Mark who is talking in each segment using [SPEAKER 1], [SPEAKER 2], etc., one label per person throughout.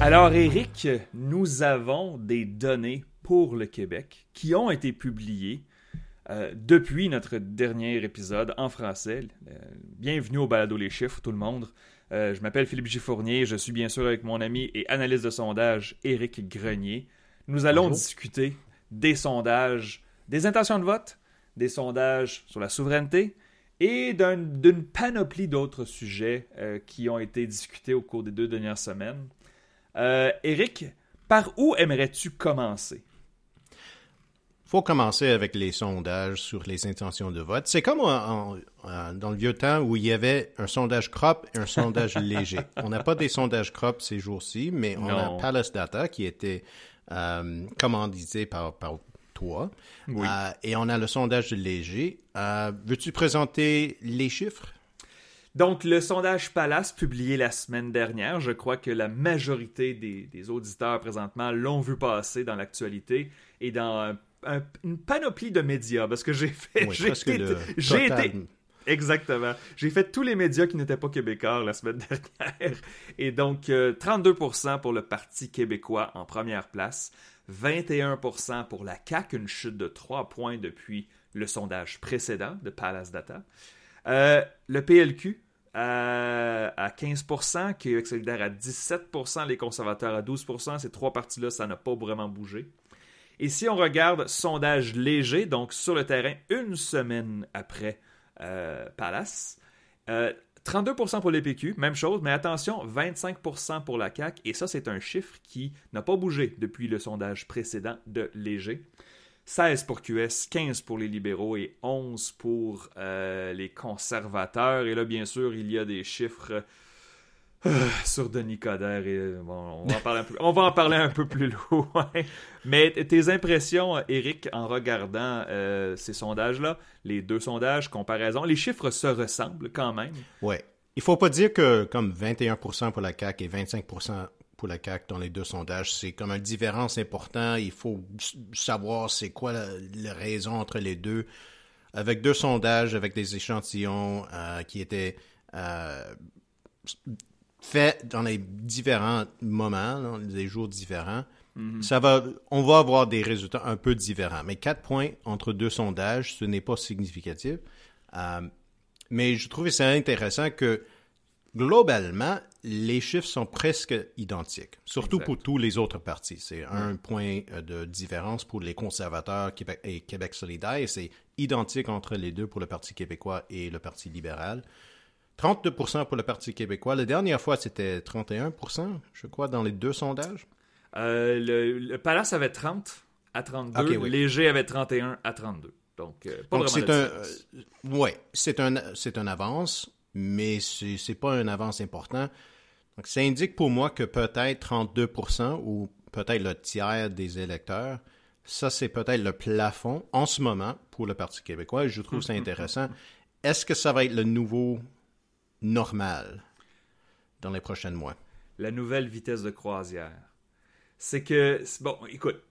[SPEAKER 1] Alors, Eric, nous avons des données pour le Québec qui ont été publiées euh, depuis notre dernier épisode en français. Euh, bienvenue au Balado Les Chiffres, tout le monde. Euh, je m'appelle Philippe Giffournier, je suis bien sûr avec mon ami et analyste de sondage Éric Grenier. Nous allons discuter des sondages, des intentions de vote, des sondages sur la souveraineté et d'une panoplie d'autres sujets euh, qui ont été discutés au cours des deux dernières semaines. Euh, Éric, par où aimerais-tu commencer?
[SPEAKER 2] faut commencer avec les sondages sur les intentions de vote. C'est comme dans le vieux temps où il y avait un sondage crop et un sondage léger. On n'a pas des sondages crop ces jours-ci, mais on a Palace Data qui était euh, commandité par, par toi. Euh, et on a le sondage léger. Euh, veux-tu présenter les chiffres?
[SPEAKER 1] Donc, le sondage Palace, publié la semaine dernière, je crois que la majorité des, des auditeurs présentement l'ont vu passer dans l'actualité et dans une panoplie de médias parce que j'ai fait. j'ai été. Exactement. J'ai fait tous les médias qui n'étaient pas québécois la semaine dernière. Et donc, 32% euh, pour le Parti québécois en première place, 21% pour la CAQ, une chute de 3 points depuis le sondage précédent de Palace Data. Euh, le PLQ euh, à 15%, Québec solidaire à 17%, les conservateurs à 12%. Ces trois partis-là, ça n'a pas vraiment bougé. Et si on regarde sondage léger, donc sur le terrain, une semaine après euh, Palace, 32% euh, pour les PQ, même chose, mais attention, 25% pour la CAQ, et ça, c'est un chiffre qui n'a pas bougé depuis le sondage précédent de léger. 16 pour QS, 15 pour les libéraux et 11 pour euh, les conservateurs. Et là, bien sûr, il y a des chiffres sur Denis Coderre, bon, on, va en parler un peu, plus loin. Mais tes impressions, Eric, en regardant euh, ces sondages-là, les deux sondages, comparaison, les chiffres se ressemblent quand même.
[SPEAKER 2] Oui. Il faut pas dire que comme 21% pour la CAQ et 25% pour la CAQ dans les deux sondages, c'est comme une différence importante. Il faut savoir c'est quoi la, raison entre les deux. Avec deux sondages, avec des échantillons euh, qui étaient euh, fait dans les différents moments, des jours différents, mhm. ça va, on va avoir des résultats un peu différents. Mais quatre points entre deux sondages, ce n'est pas significatif. Euh, mais je trouvais ça intéressant que globalement, les chiffres sont presque identiques, surtout pour tous les autres partis. C'est un point euh, de différence pour les conservateurs et Québec solidaire, et c'est identique entre les deux pour le Parti québécois et le Parti libéral. 32 pour le Parti québécois. La dernière fois, c'était 31% je crois, dans les deux sondages.
[SPEAKER 1] Euh, le, Palace avait 30 à 32. Léger avait 31 à 32. Donc, euh, pas Donc
[SPEAKER 2] c'est un, euh, ouais, c'est un, c'est un avance, mais c'est, c'est pas un avance important. Donc, ça indique pour moi que peut-être 32 ou peut-être le tiers des électeurs, ça c'est peut-être le plafond en ce moment pour le Parti québécois. Je trouve ça intéressant. Est-ce que ça va être le nouveau normal dans les prochains mois?
[SPEAKER 1] La nouvelle vitesse de croisière. C'est que, bon, écoute,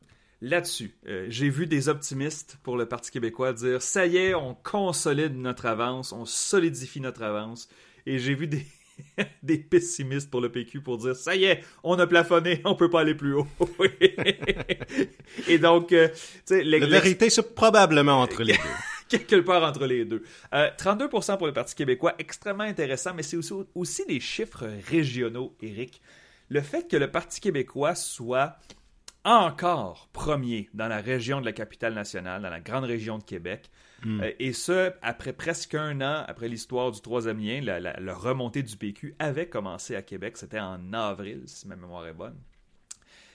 [SPEAKER 1] là-dessus, euh, j'ai vu des optimistes pour le Parti québécois dire ça y est, on consolide notre avance, on solidifie notre avance. Et j'ai vu des, des pessimistes pour le PQ pour dire ça y est, on a plafonné, on peut pas aller plus haut. Et donc, euh, tu sais,
[SPEAKER 2] la vérité, c'est probablement entre les deux.
[SPEAKER 1] quelque part entre les deux. 32% euh, pour le Parti québécois, extrêmement intéressant, mais c'est aussi, aussi des chiffres régionaux, Eric. Le fait que le Parti québécois soit encore premier dans la région de la capitale nationale, dans la grande région de Québec, hmm. euh, et ce, après presque un an après l'histoire du troisième lien, la, la, remontée du PQ avait commencé à Québec, c'était en avril, si ma mémoire est bonne.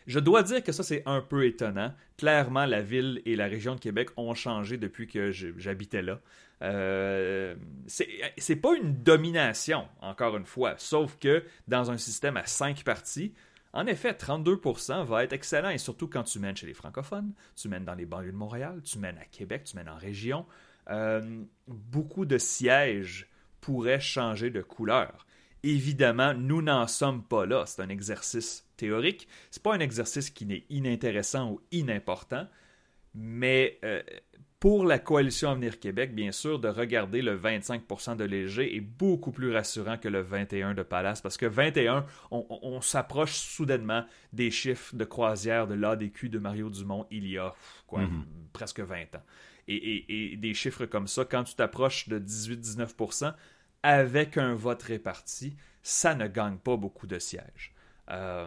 [SPEAKER 1] Je dois dire que ça, c'est un peu étonnant. Clairement, la ville et la région de Québec ont changé depuis que j'habitais là. Euh, c'est pas une domination, encore une fois, sauf que dans un système à cinq parties, en effet, 32% va être excellent, et surtout quand tu mènes chez les francophones, tu mènes dans les banlieues de Montréal, tu mènes à Québec, tu mènes en région. Euh, beaucoup de sièges pourraient changer de couleur. Évidemment, nous n'en sommes pas là. C'est un exercice théorique. C'est pas un exercice qui n'est inintéressant ou inimportant. Mais euh, pour la coalition Avenir Québec, bien sûr, de regarder le 25% de léger est beaucoup plus rassurant que le 21% de Palace, parce que 21, on, s'approche soudainement des chiffres de croisière de l'ADQ de Mario Dumont il y a quoi, mhm. presque 20 ans. Et, des chiffres comme ça, quand tu t'approches de 18-19% avec un vote réparti, ça ne gagne pas beaucoup de sièges. Euh,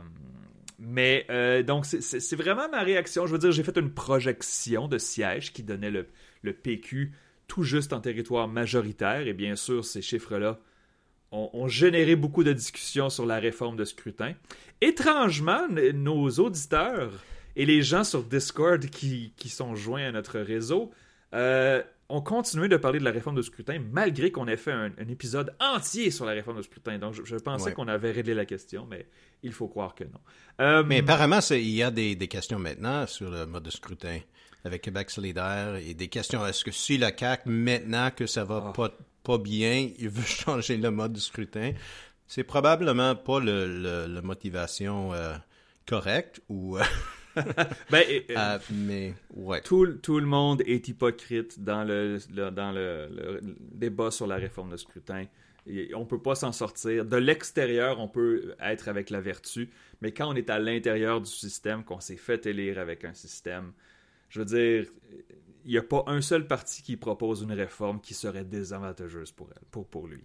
[SPEAKER 1] mais euh, donc, c'est vraiment ma réaction. Je veux dire, j'ai fait une projection de sièges qui donnait le, PQ tout juste en territoire majoritaire. Et bien sûr, ces chiffres-là ont, généré beaucoup de discussions sur la réforme de scrutin. Étrangement, nos auditeurs et les gens sur Discord qui, sont joints à notre réseau euh, ont continué de parler de la réforme de scrutin malgré qu'on ait fait un, épisode entier sur la réforme de scrutin. Donc, je, pensais qu'on avait réglé la question, mais il faut croire que non.
[SPEAKER 2] Euh, mais apparemment, il y a des, questions maintenant sur le mode de scrutin avec Québec solidaire et des questions. Est-ce que si la CAQ, maintenant que ça va ah. pas, pas bien, il veut changer le mode de scrutin, c'est probablement pas la motivation euh, correcte ou...
[SPEAKER 1] ben, euh, mais ouais. Tout, tout, le monde est hypocrite dans le, dans le, débat sur la réforme de scrutin. On ne peut pas s'en sortir. De l'extérieur, on peut être avec la vertu, mais quand on est à l'intérieur du système, qu'on s'est fait élire avec un système, je veux dire, il n'y a pas un seul parti qui propose une réforme qui serait désavantageuse pour elle, pour, pour lui.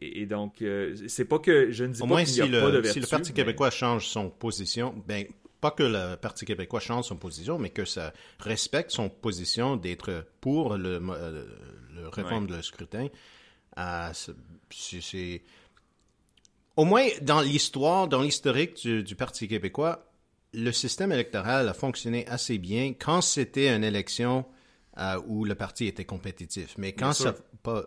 [SPEAKER 1] Et, donc, euh, c'est pas que je ne dis pas qu'il n'y a pas de vertu.
[SPEAKER 2] Si le Parti québécois change son position, ben pas que le Parti québécois change son position, mais que ça respecte son position d'être pour le, euh, réforme de le scrutin. Euh, c'est au moins dans l'histoire, dans l'historique du, Parti québécois, le système électoral a fonctionné assez bien quand c'était une élection euh, où le parti était compétitif. Mais quand ça, pas,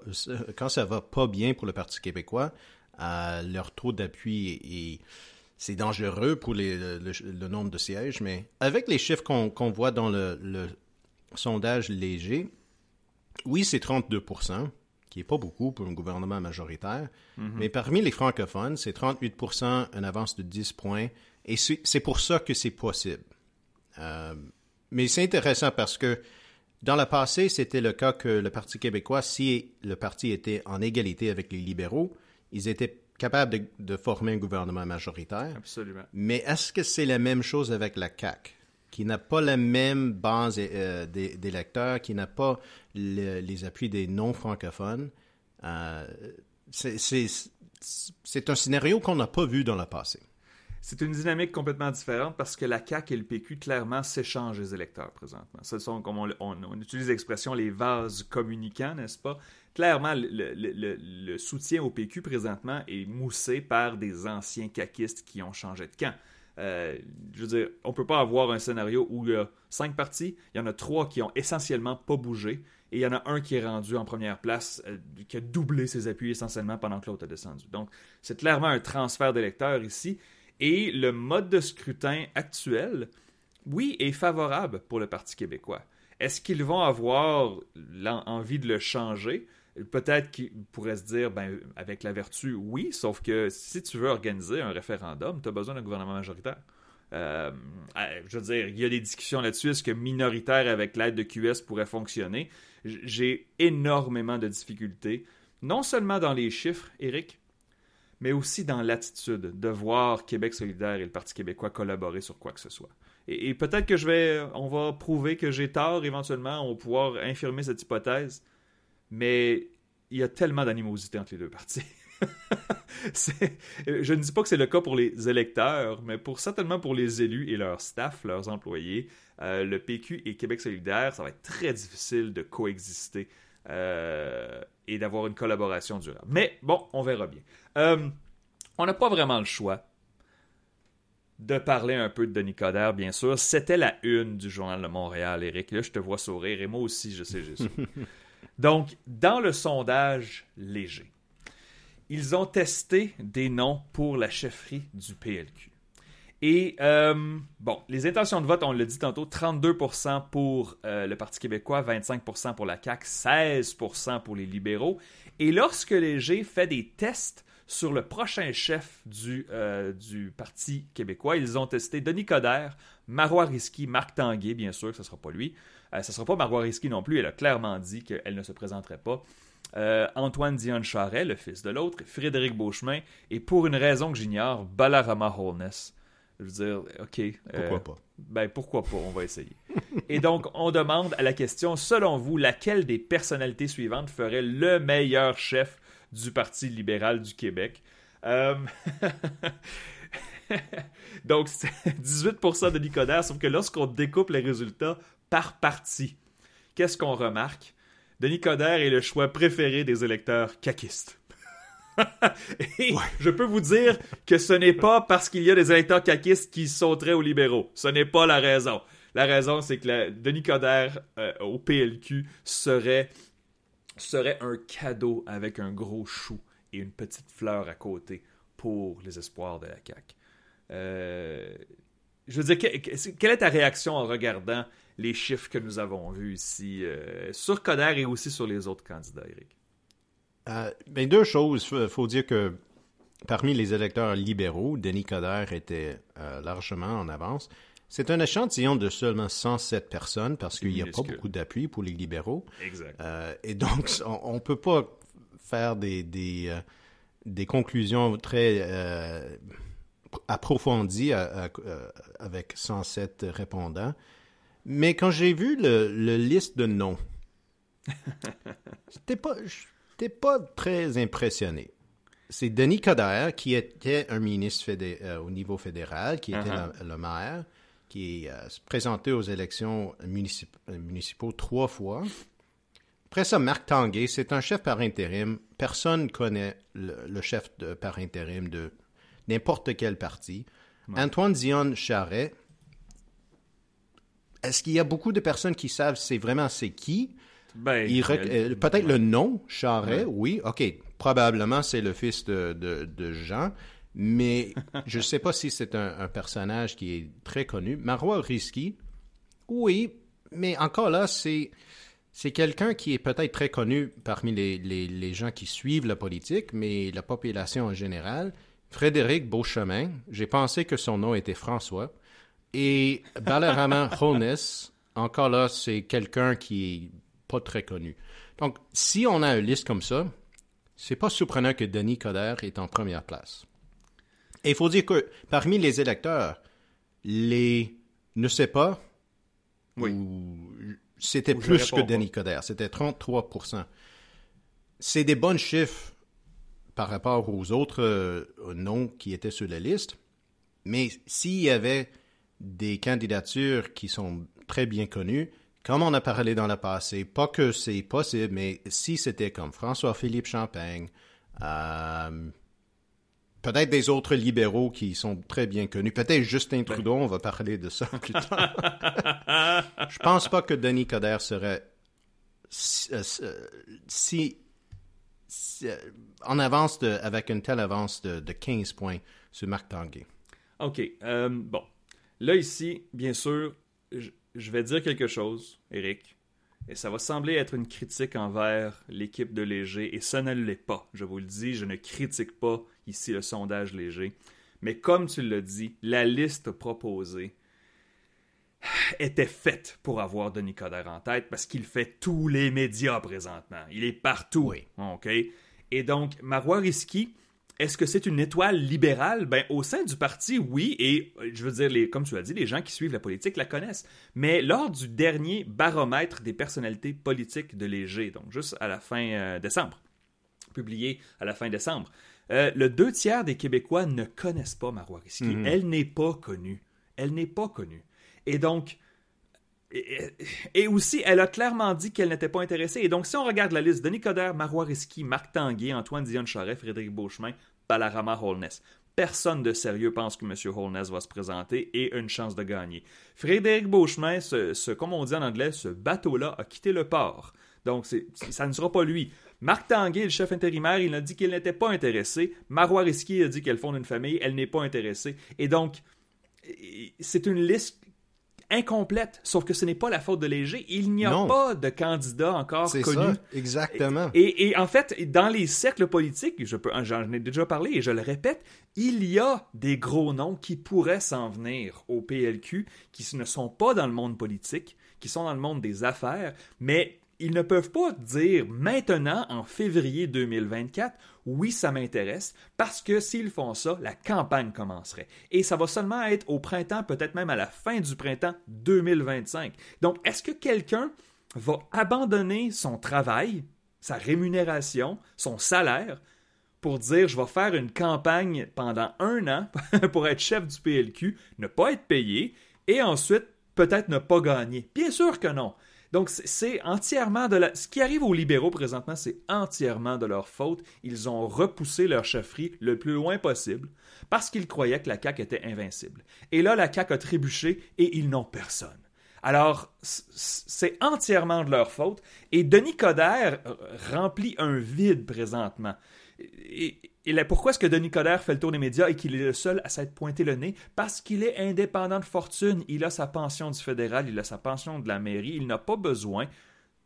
[SPEAKER 2] quand ça va pas bien pour le Parti québécois, leur taux d'appui est c'est dangereux pour le, nombre de sièges, mais avec les chiffres qu'on voit dans le, sondage léger, oui, c'est 32 qui n'est pas beaucoup pour un gouvernement majoritaire, mm-hmm. mais parmi les francophones, c'est 38% une avance de 10 points, et c'est pour ça que c'est possible. Euh, mais c'est intéressant parce que dans le passé, c'était le cas que le Parti québécois, si le parti était en égalité avec les libéraux, ils étaient capable de, former un gouvernement majoritaire.
[SPEAKER 1] Absolument.
[SPEAKER 2] Mais est-ce que c'est la même chose avec la CAQ, qui n'a pas la même base euh, d'électeurs, qui n'a pas les appuis des non-francophones? Euh, c'est un scénario qu'on n'a pas vu dans le passé.
[SPEAKER 1] C'est une dynamique complètement différente parce que la CAQ et le PQ clairement s'échangent les électeurs présentement. Ce sont, comme on, on utilise l'expression, les vases communicants, n'est-ce pas? Clairement, le, soutien au PQ présentement est moussé par des anciens caquistes qui ont changé de camp. Euh, je veux dire, on ne peut pas avoir un scénario où il y a cinq partis, il y en a trois qui ont essentiellement pas bougé, et il y en a un qui est rendu en première place, euh, qui a doublé ses appuis essentiellement pendant que l'autre a descendu. Donc, c'est clairement un transfert d'électeurs ici, et le mode de scrutin actuel, oui, est favorable pour le Parti québécois. Est-ce qu'ils vont avoir envie de le changer? Peut-être qu'il pourrait se dire, ben, avec la vertu, oui, sauf que si tu veux organiser un référendum, tu as besoin d'un gouvernement majoritaire. Euh, euh, je veux dire, il y a des discussions là-dessus. Est-ce que minoritaire avec l'aide de QS pourrait fonctionner? J'ai énormément de difficultés, non seulement dans les chiffres, Eric, mais aussi dans l'attitude de voir Québec solidaire et le Parti québécois collaborer sur quoi que ce soit. Et, et peut-être que je vais, on va prouver que j'ai tort éventuellement, on va pouvoir infirmer cette hypothèse mais il y a tellement d'animosité entre les deux parties. je ne dis pas que c'est le cas pour les électeurs, mais pour certainement pour les élus et leurs staff, leurs employés, euh, le PQ et Québec solidaire, ça va être très difficile de coexister euh, et d'avoir une collaboration durable. Mais bon, on verra bien. Euh, on n'a pas vraiment le choix de parler un peu de Denis Coderre, bien sûr. C'était la une du Journal de Montréal, Eric. Là, je te vois sourire et moi aussi, je sais, je sais. Donc, dans le sondage léger, ils ont testé des noms pour la chefferie du PLQ. Et, euh, bon, les intentions de vote, on l'a dit tantôt, 32% pour euh, le Parti québécois, 25% pour la CAQ, 16% pour les libéraux. Et lorsque Léger fait des tests sur le prochain chef du, euh, du Parti québécois. Ils ont testé Denis Coderre, Marois Risky, Marc Tanguay, bien sûr, ce ne sera pas lui. ce ne sera pas Marois Risky non plus. Elle a clairement dit qu'elle ne se présenterait pas. Antoine Dion Charret, le fils de l'autre, Frédéric Beauchemin, et pour une raison que j'ignore, Balarama Holness. Je veux dire, OK.
[SPEAKER 2] Pourquoi pas?
[SPEAKER 1] Ben, pourquoi pas? On va essayer. Et donc, on demande à la question, selon vous, laquelle des personnalités suivantes ferait le meilleur chef du Parti libéral du Québec? Euh... donc, c'est 18% de Nicodère, sauf que lorsqu'on découpe les résultats par parti, qu'est-ce qu'on remarque? Denis Coderre est le choix préféré des électeurs caquistes. je peux vous dire que ce n'est pas parce qu'il y a des électeurs caquistes qui sauteraient aux libéraux. Ce n'est pas la raison. La raison, c'est que Denis Coderre euh, au PLQ serait, serait un cadeau avec un gros chou et une petite fleur à côté pour les espoirs de la CAQ. Euh, je veux dire, quelle est ta réaction en regardant les chiffres que nous avons vus ici euh, sur Coderre et aussi sur les autres candidats, Eric?
[SPEAKER 2] Euh, ben deux choses. Il faut dire que parmi les électeurs libéraux, Denis Coderre était largement en avance. C'est un échantillon de seulement 107 personnes parce qu'il n'y a pas beaucoup d'appui pour les libéraux.
[SPEAKER 1] Exact.
[SPEAKER 2] Euh, et donc, on ne peut pas faire des, des, des conclusions très approfondies avec 107 répondants. Mais quand j'ai vu le, le, liste de noms, c'était pas n'étais pas très impressionné. C'est Denis Coderre, qui était un ministre euh, au niveau fédéral, qui était uh-huh. le, maire, qui euh, se présenté aux élections municipales municipaux trois fois. Après ça, Marc Tanguay, c'est un chef par intérim. Personne ne connaît le, chef de, par intérim de n'importe quel parti. Antoine Dion Charret, est-ce qu'il y a beaucoup de personnes qui savent c'est vraiment c'est qui? Ben, euh, peut-être le nom, Charret, oui, ok. Probablement, c'est le fils de, Jean, mais je ne sais pas si c'est un, personnage qui est très connu. Marois Risky, oui, mais encore là, c'est. C'est quelqu'un qui est peut-être très connu parmi les, gens qui suivent la politique, mais la population en général. Frédéric Beauchemin, j'ai pensé que son nom était François. Et Balarama Holness, encore là, c'est quelqu'un qui est pas très connu. Donc, si on a une liste comme ça, c'est pas surprenant que Denis Coderre est en première place. Et il faut dire que parmi les électeurs, les ne sais pas, oui. c'était plus que Denis Coderre, c'était 33% C'est des bons chiffres par rapport aux autres euh, noms qui étaient sur la liste, mais s'il y avait des candidatures qui sont très bien connues, comme on a parlé dans le passé, pas que c'est possible, mais si c'était comme François-Philippe Champagne, euh, peut-être des autres libéraux qui sont très bien connus, peut-être Justin Trudeau, on va parler de ça plus tard. Je pense pas que Denis Coderre serait si, euh, euh, en avance de, avec une telle avance de, 15 points sur Marc Tanguay.
[SPEAKER 1] OK. bon. Là, ici, bien sûr, je vais dire quelque chose, Eric, et ça va sembler être une critique envers l'équipe de Léger, et ça ne l'est pas. Je vous le dis, je ne critique pas ici le sondage Léger. Mais comme tu l'as dit, la liste proposée était faite pour avoir Denis Coderre en tête parce qu'il fait tous les médias présentement. Il est partout. OK? Et donc, Marois Risky, est-ce que c'est une étoile libérale? Ben, au sein du parti, oui, et je veux dire, les, comme tu as dit, les gens qui suivent la politique la connaissent. Mais lors du dernier baromètre des personnalités politiques de Léger, donc juste à la fin euh, décembre, publié à la fin décembre, euh, le deux tiers des Québécois ne connaissent pas Marois Risky. Mhm. Elle n'est pas connue. Elle n'est pas connue. Et donc, et, aussi, elle a clairement dit qu'elle n'était pas intéressée. Et donc, si on regarde la liste, Denis Coderre, Marois Risky, Marc Tanguay, Antoine Dion Charret, Frédéric Beauchemin, Balarama Holness. Personne de sérieux pense que M. Holness va se présenter et une chance de gagner. Frédéric Beauchemin, ce, comme on dit en anglais, ce bateau-là a quitté le port. Donc, ça ne sera pas lui. Marc Tanguay, le chef intérimaire, il a dit qu'il n'était pas intéressé. Marois Risky a dit qu'elle fonde une famille, elle n'est pas intéressée. Et donc, c'est une liste incomplète. Sauf que ce n'est pas la faute de Léger. Il n'y a pas de candidat encore connu. Ça,
[SPEAKER 2] exactement.
[SPEAKER 1] Et, en fait, dans les cercles politiques, j'en ai déjà parlé et je le répète, il y a des gros noms qui pourraient s'en venir au PLQ, qui ne sont pas dans le monde politique, qui sont dans le monde des affaires, mais ils ne peuvent pas dire maintenant, en février 2024, oui, ça m'intéresse, parce que s'ils font ça, la campagne commencerait. Et ça va seulement être au printemps, peut-être même à la fin du printemps 2025. Donc, est-ce que quelqu'un va abandonner son travail, sa rémunération, son salaire, pour dire je vais faire une campagne pendant un an pour être chef du PLQ, ne pas être payé, et ensuite peut-être ne pas gagner? Bien sûr que non. Donc, c'est entièrement de la... Ce qui arrive aux libéraux présentement, c'est entièrement de leur faute. Ils ont repoussé leur chefferie le plus loin possible parce qu'ils croyaient que la CAQ était invincible. Et là, la CAQ a trébuché et ils n'ont personne. Alors, c'est entièrement de leur faute. Et Denis Coderre remplit un vide présentement. Pourquoi est-ce que Denis Coderre fait le tour des médias et qu'il est le seul à s'être pointé le nez? Parce qu'il est indépendant de fortune. Il a sa pension du fédéral, il a sa pension de la mairie. Il n'a pas besoin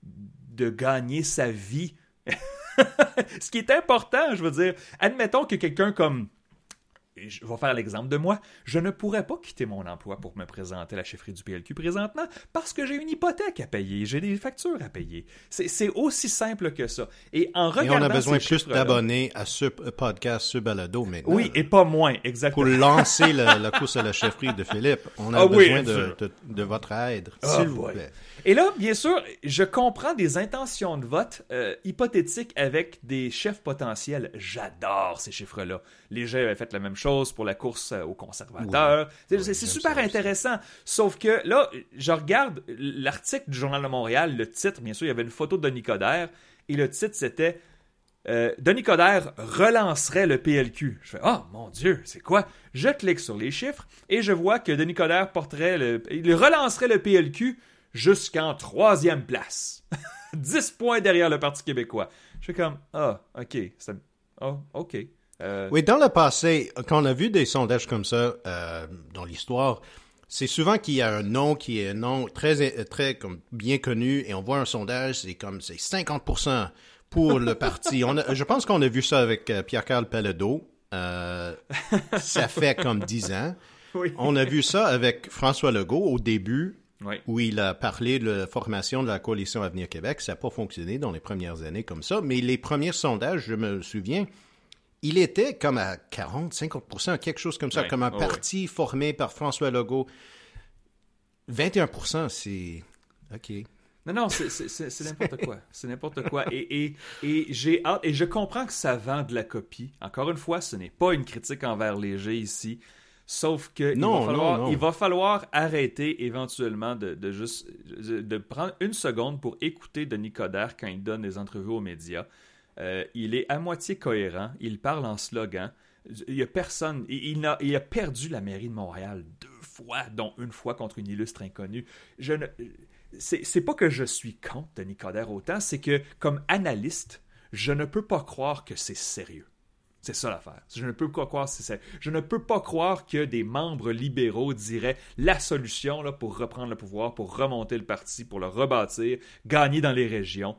[SPEAKER 1] de gagner sa vie. Ce qui est important, je veux dire, admettons que quelqu'un comme je vais faire l'exemple de moi, je ne pourrais pas quitter mon emploi pour me présenter à la chefferie du PLQ présentement parce que j'ai une hypothèque à payer, j'ai des factures à payer. C'est aussi simple que ça. Et en regardant
[SPEAKER 2] et on a besoin plus d'abonnés à ce podcast, ce balado maintenant.
[SPEAKER 1] Oui, et pas moins, exactement.
[SPEAKER 2] Pour lancer la, course à la chefferie de Philippe, on a ah besoin de, votre aide, ah, s'il vous plaît.
[SPEAKER 1] Et là, bien sûr, je comprends des intentions de vote euh, hypothétiques avec des chefs potentiels. J'adore ces chiffres-là. Les gens avaient fait la même chose pour la course euh, aux conservateurs. c'est super intéressant. Sauf que là, je regarde l'article du Journal de Montréal, le titre, bien sûr, il y avait une photo de Denis Coderre, et le titre, c'était euh, Denis Coderre relancerait le PLQ. Je fais Oh mon Dieu, c'est quoi Je clique sur les chiffres et je vois que Denis Coderre porterait le, il relancerait le PLQ jusqu'en troisième place. 10 points derrière le Parti québécois. Je suis comme, ah, OK. Oh, OK.
[SPEAKER 2] Euh, oui, dans le passé, quand on a vu des sondages comme ça euh, dans l'histoire, c'est souvent qu'il y a un nom qui est un nom très, très comme, bien connu et on voit un sondage, c'est comme c'est 50% pour le parti. On je pense qu'on a vu ça avec euh, Pierre-Carl Pelledo. ça fait comme 10 ans. On a vu ça avec François Legault au début où il a parlé de la formation de la coalition Avenir Québec. Ça n'a pas fonctionné dans les premières années comme ça, mais les premiers sondages, je me souviens, il était comme à 40, 50 quelque chose comme ça, comme un parti formé par François Legault. 21% c'est... OK.
[SPEAKER 1] Non, non, c'est n'importe quoi. C'est n'importe quoi. Et, et, et j'ai hâte, et je comprends que ça vend de la copie. Encore une fois, ce n'est pas une critique envers Léger ici. Sauf que il, va falloir, arrêter éventuellement de, juste de prendre une seconde pour écouter Denis Coderre quand il donne des entrevues aux médias. Euh, il est à moitié cohérent, il parle en slogan. Il y a personne, il, a, perdu la mairie de Montréal deux fois, dont une fois contre une illustre inconnue. Je ne, c'est pas que je suis contre Denis Coderre autant, c'est que comme analyste, je ne peux pas croire que c'est sérieux. C'est ça l'affaire. Je ne peux pas croire Je ne peux pas croire que des membres libéraux diraient la solution pour reprendre le pouvoir, pour remonter le parti, pour le rebâtir, gagner dans les régions,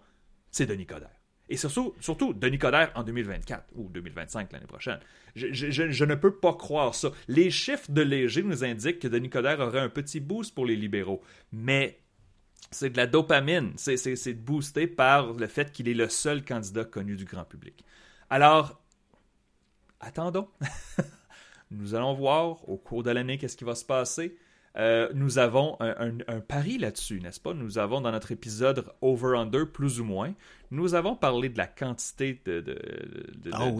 [SPEAKER 1] c'est Denis Coderre. Et surtout, surtout Denis Coderre en 2024 ou 2025 l'année prochaine. Je, ne peux pas croire ça. Les chiffres de Léger nous indiquent que Denis Coderre aurait un petit boost pour les libéraux. Mais c'est de la dopamine. C'est boosté par le fait qu'il est le seul candidat connu du grand public. Alors, attendons. nous allons voir au cours de l'année qu'est-ce qui va se passer. Euh, nous avons un, pari là-dessus, n'est-ce pas? Nous avons dans notre épisode Over-Under, plus ou moins, nous avons parlé de la quantité de, de, ah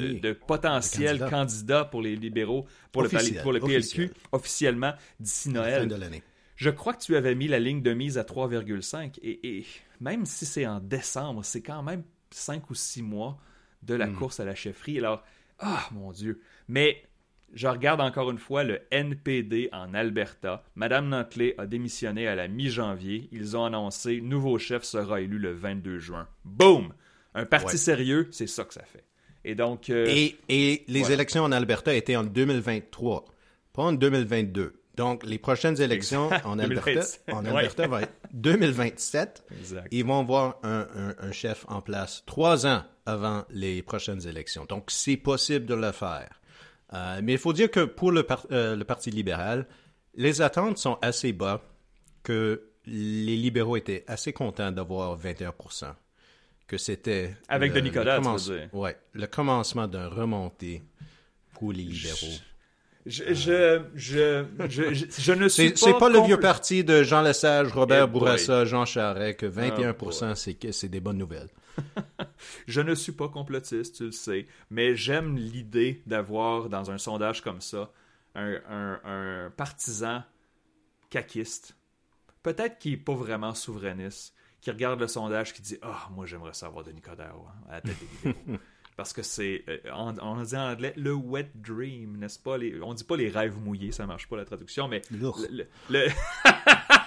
[SPEAKER 1] potentiels candidats. pour les libéraux, pour, le, pour le PLQ, officiellement d'ici Noël.
[SPEAKER 2] de l'année.
[SPEAKER 1] Je crois que tu avais mis la ligne de mise à 3,5 et, et, même si c'est en décembre, c'est quand même 5 ou 6 mois de la hmm. course à la chefferie. Alors, ah, mon Dieu. Mais je regarde encore une fois le NPD en Alberta. Madame Notley a démissionné à la mi-janvier. Ils ont annoncé nouveau chef sera élu le 22 juin. Boum! Un parti sérieux, c'est ça que ça fait. Et donc.
[SPEAKER 2] Euh, et, les élections en Alberta étaient en 2023, pas en 2022. Donc, les prochaines élections en Alberta, en Alberta être 2027. Exact. Ils vont voir un, un, chef en place trois ans avant les prochaines élections. Donc, c'est possible de le faire. Euh, mais il faut dire que pour le, euh, le Parti libéral, les attentes sont assez bas que les libéraux étaient assez contents d'avoir 21 que c'était...
[SPEAKER 1] Avec
[SPEAKER 2] le,
[SPEAKER 1] Denis Coderre,
[SPEAKER 2] Ouais, le commencement d'un remontée pour les libéraux.
[SPEAKER 1] Je, je, je, je, ne suis pas.
[SPEAKER 2] C'est pas le vieux parti de Jean Lesage, Robert Bourassa, Jean Charest que 21 ah, c'est des bonnes nouvelles.
[SPEAKER 1] je ne suis pas complotiste, tu le sais, mais j'aime l'idée d'avoir dans un sondage comme ça un, un, partisan caquiste, peut-être qui n'est pas vraiment souverainiste, qui regarde le sondage qui dit Ah, moi j'aimerais savoir de Nicodère hein, à la tête des Parce que c'est, euh, on, dit en anglais, le wet dream, n'est-ce pas? Les, on dit pas les rêves mouillés, ça marche pas la traduction, mais. Le, le,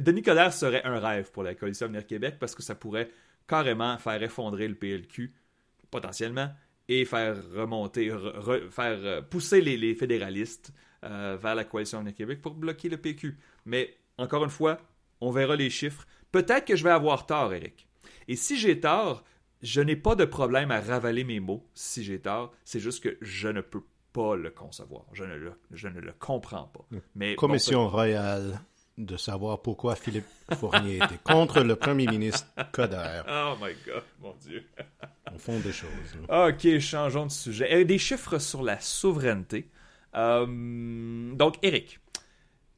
[SPEAKER 1] Denis Coderre serait un rêve pour la coalition Avenir Québec parce que ça pourrait carrément faire effondrer le PLQ, potentiellement, et faire remonter, faire euh, pousser les, fédéralistes euh, vers la coalition Avenir Québec pour bloquer le PQ. Mais, encore une fois, on verra les chiffres. Peut-être que je vais avoir tort, Eric. Et si j'ai tort, je n'ai pas de problème à ravaler mes mots si j'ai tort. C'est juste que je ne peux pas le concevoir. Je ne le, je ne le comprends pas. Mais
[SPEAKER 2] Commission royale de savoir pourquoi Philippe Fournier était contre le premier ministre Coder.
[SPEAKER 1] Oh my God, mon Dieu.
[SPEAKER 2] Au fond des choses.
[SPEAKER 1] Ok, changeons de sujet. Des chiffres sur la souveraineté. Euh, donc, Eric,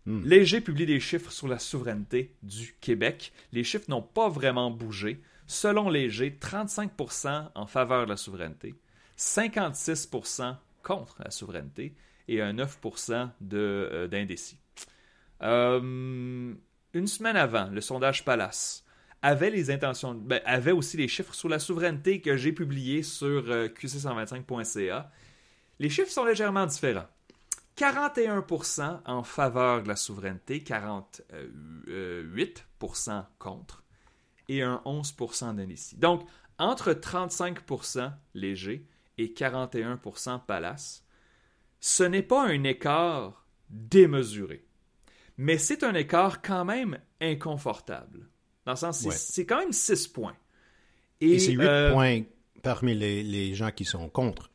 [SPEAKER 1] hmm. Léger publie des chiffres sur la souveraineté du Québec. Les chiffres n'ont pas vraiment bougé. Selon Léger, 35% en faveur de la souveraineté, 56% contre la souveraineté et un 9% euh, d'indécis. Euh, une semaine avant, le sondage Palace avait les intentions, ben, avait aussi les chiffres sur la souveraineté que j'ai publiés sur euh, qc125.ca. Les chiffres sont légèrement différents. 41% en faveur de la souveraineté, 48% contre et un 11% d'indécis. Donc, entre 35% léger et 41% palace, ce n'est pas un écart démesuré, mais c'est un écart quand même inconfortable. Dans le sens, c'est quand même 6 points.
[SPEAKER 2] Et, c'est 8 euh, points parmi les, les gens qui sont contre.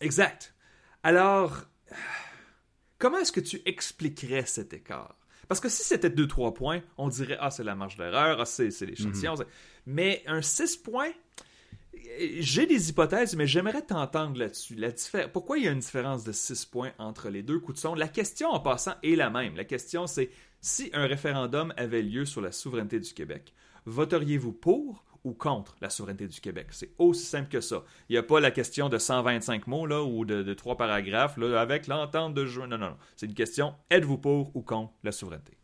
[SPEAKER 1] Exact. Alors, comment est-ce que tu expliquerais cet écart? Parce que si c'était 2-3 points, on dirait Ah, c'est la marge d'erreur, ah, c'est l'échantillon. Mhm. Mais un 6 points, j'ai des hypothèses, mais j'aimerais t'entendre là-dessus. Pourquoi il y a une différence de 6 points entre les deux coups de son La question en passant est la même. La question, c'est si un référendum avait lieu sur la souveraineté du Québec, voteriez-vous pour ou contre la souveraineté du Québec? C'est aussi simple que ça. Il n'y a pas la question de 125 mots là, ou de, trois paragraphes là, avec l'entente de juin. Non, non, non. C'est une question êtes-vous pour ou contre la souveraineté?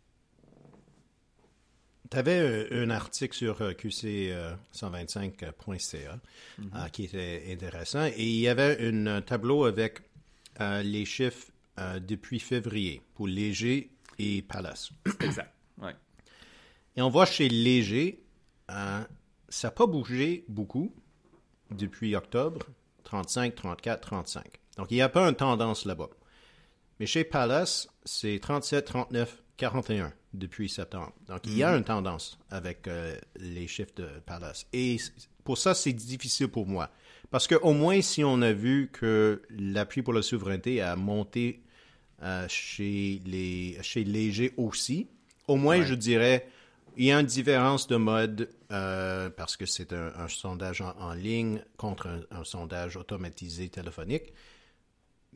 [SPEAKER 2] Tu avais euh, un article sur qc125.ca euh, mhm. euh, qui était intéressant et il y avait un tableau avec les chiffres depuis février pour Léger et Palace.
[SPEAKER 1] Exact. Ouais.
[SPEAKER 2] Et on voit chez Léger, ça n'a pas bougé beaucoup depuis octobre, 35, 34, 35. Donc, il n'y a pas une tendance là-bas. Mais chez Palace, c'est 37, 39, 41 depuis septembre. Donc, il y a mhm. une tendance avec euh, les chiffres de Palace. Et pour ça, c'est difficile pour moi. Parce qu'au moins, si on a vu que l'appui pour la souveraineté a monté euh, chez, les, chez Léger aussi, au moins, je dirais, il y a une différence de mode euh, parce que c'est un, sondage en, ligne contre un, sondage automatisé téléphonique.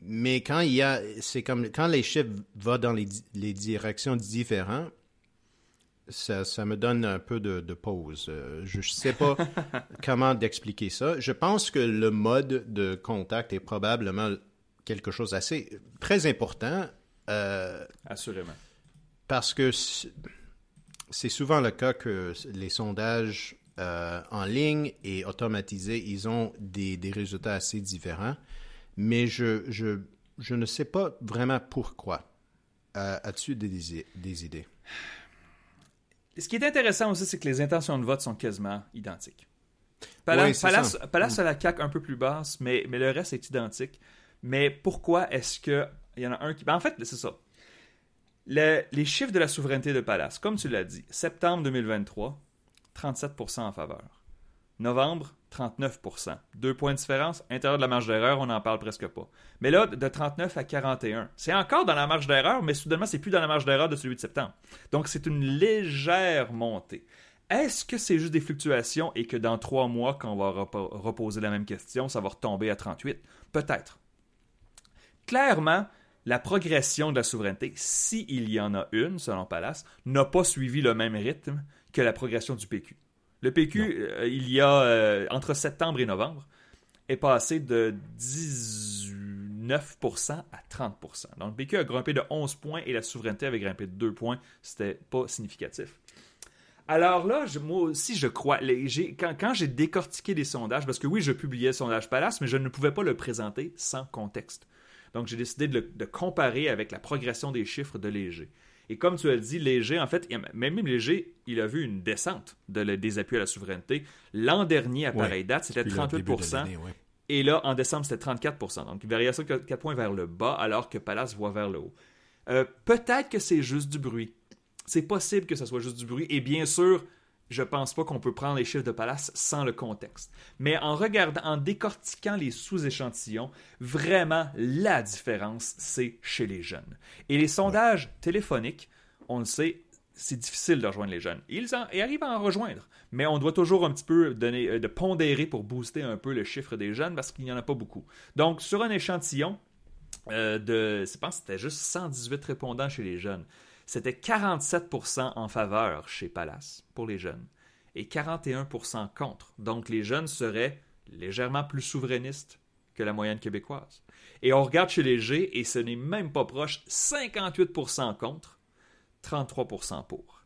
[SPEAKER 2] Mais quand il y a, c'est comme quand les chiffres vont dans les, directions différentes, ça, ça, me donne un peu de, pause. Euh, je ne sais pas comment d'expliquer ça. Je pense que le mode de contact est probablement quelque chose d'assez très important.
[SPEAKER 1] Euh, Assurément.
[SPEAKER 2] Parce que c'est souvent le cas que les sondages euh, en ligne et automatisés, ils ont des, résultats assez différents, mais je, je, je, ne sais pas vraiment pourquoi. Euh, as-tu des, des, idées?
[SPEAKER 1] Ce qui est intéressant aussi, c'est que les intentions de vote sont quasiment identiques. Palace, a la CAQ un peu plus basse, mais, mais le reste est identique. Mais pourquoi est-ce que il y en a un qui. Ben, en fait, c'est ça. les chiffres de la souveraineté de Palace, comme tu l'as dit, septembre 2023, 37% en faveur. Novembre, 39% Deux points de différence. Intérieur de la marge d'erreur, on n'en parle presque pas. Mais là, de 39 à 41. C'est encore dans la marge d'erreur, mais soudainement, c'est plus dans la marge d'erreur de celui de septembre. Donc, c'est une légère montée. Est-ce que c'est juste des fluctuations et que dans trois mois, quand on va reposer la même question, ça va retomber à 38? Peut-être. Clairement, la progression de la souveraineté, s'il y en a une, selon Palace, n'a pas suivi le même rythme que la progression du PQ. Le PQ, euh, il y a euh, entre septembre et novembre, est passé de 19% à 30%. Donc le PQ a grimpé de 11 points et la souveraineté avait grimpé de 2 points. C'était pas significatif. Alors là, moi aussi, je crois. quand, j'ai décortiqué les sondages, parce que oui, je publiais le sondage Palace, mais je ne pouvais pas le présenter sans contexte. Donc, j'ai décidé de, de, comparer avec la progression des chiffres de Léger. Et comme tu as dit, Léger, en fait, même Léger, il a vu une descente de, des appuis à la souveraineté. L'an dernier, à pareille date, c'était 38% Et là, en décembre, c'était 34 Donc, variation de 4 points vers le bas, alors que Palace voit vers le haut. Euh, peut-être que c'est juste du bruit. C'est possible que ce soit juste du bruit. Et bien sûr, je pense pas qu'on peut prendre les chiffres de Palace sans le contexte. Mais en regardant, en décortiquant les sous-échantillons, vraiment la différence, c'est chez les jeunes. Et les sondages téléphoniques, on le sait, c'est difficile de rejoindre les jeunes. Ils, arrivent à en rejoindre, mais on doit toujours un petit peu donner, euh, de pondérer pour booster un peu le chiffre des jeunes parce qu'il n'y en a pas beaucoup. Donc, sur un échantillon euh, de, je pense que c'était juste 118 répondants chez les jeunes c'était 47% en faveur chez Palace pour les jeunes et 41% contre. Donc les jeunes seraient légèrement plus souverainistes que la moyenne québécoise. Et on regarde chez les G et ce n'est même pas proche, 58% contre, 33% pour.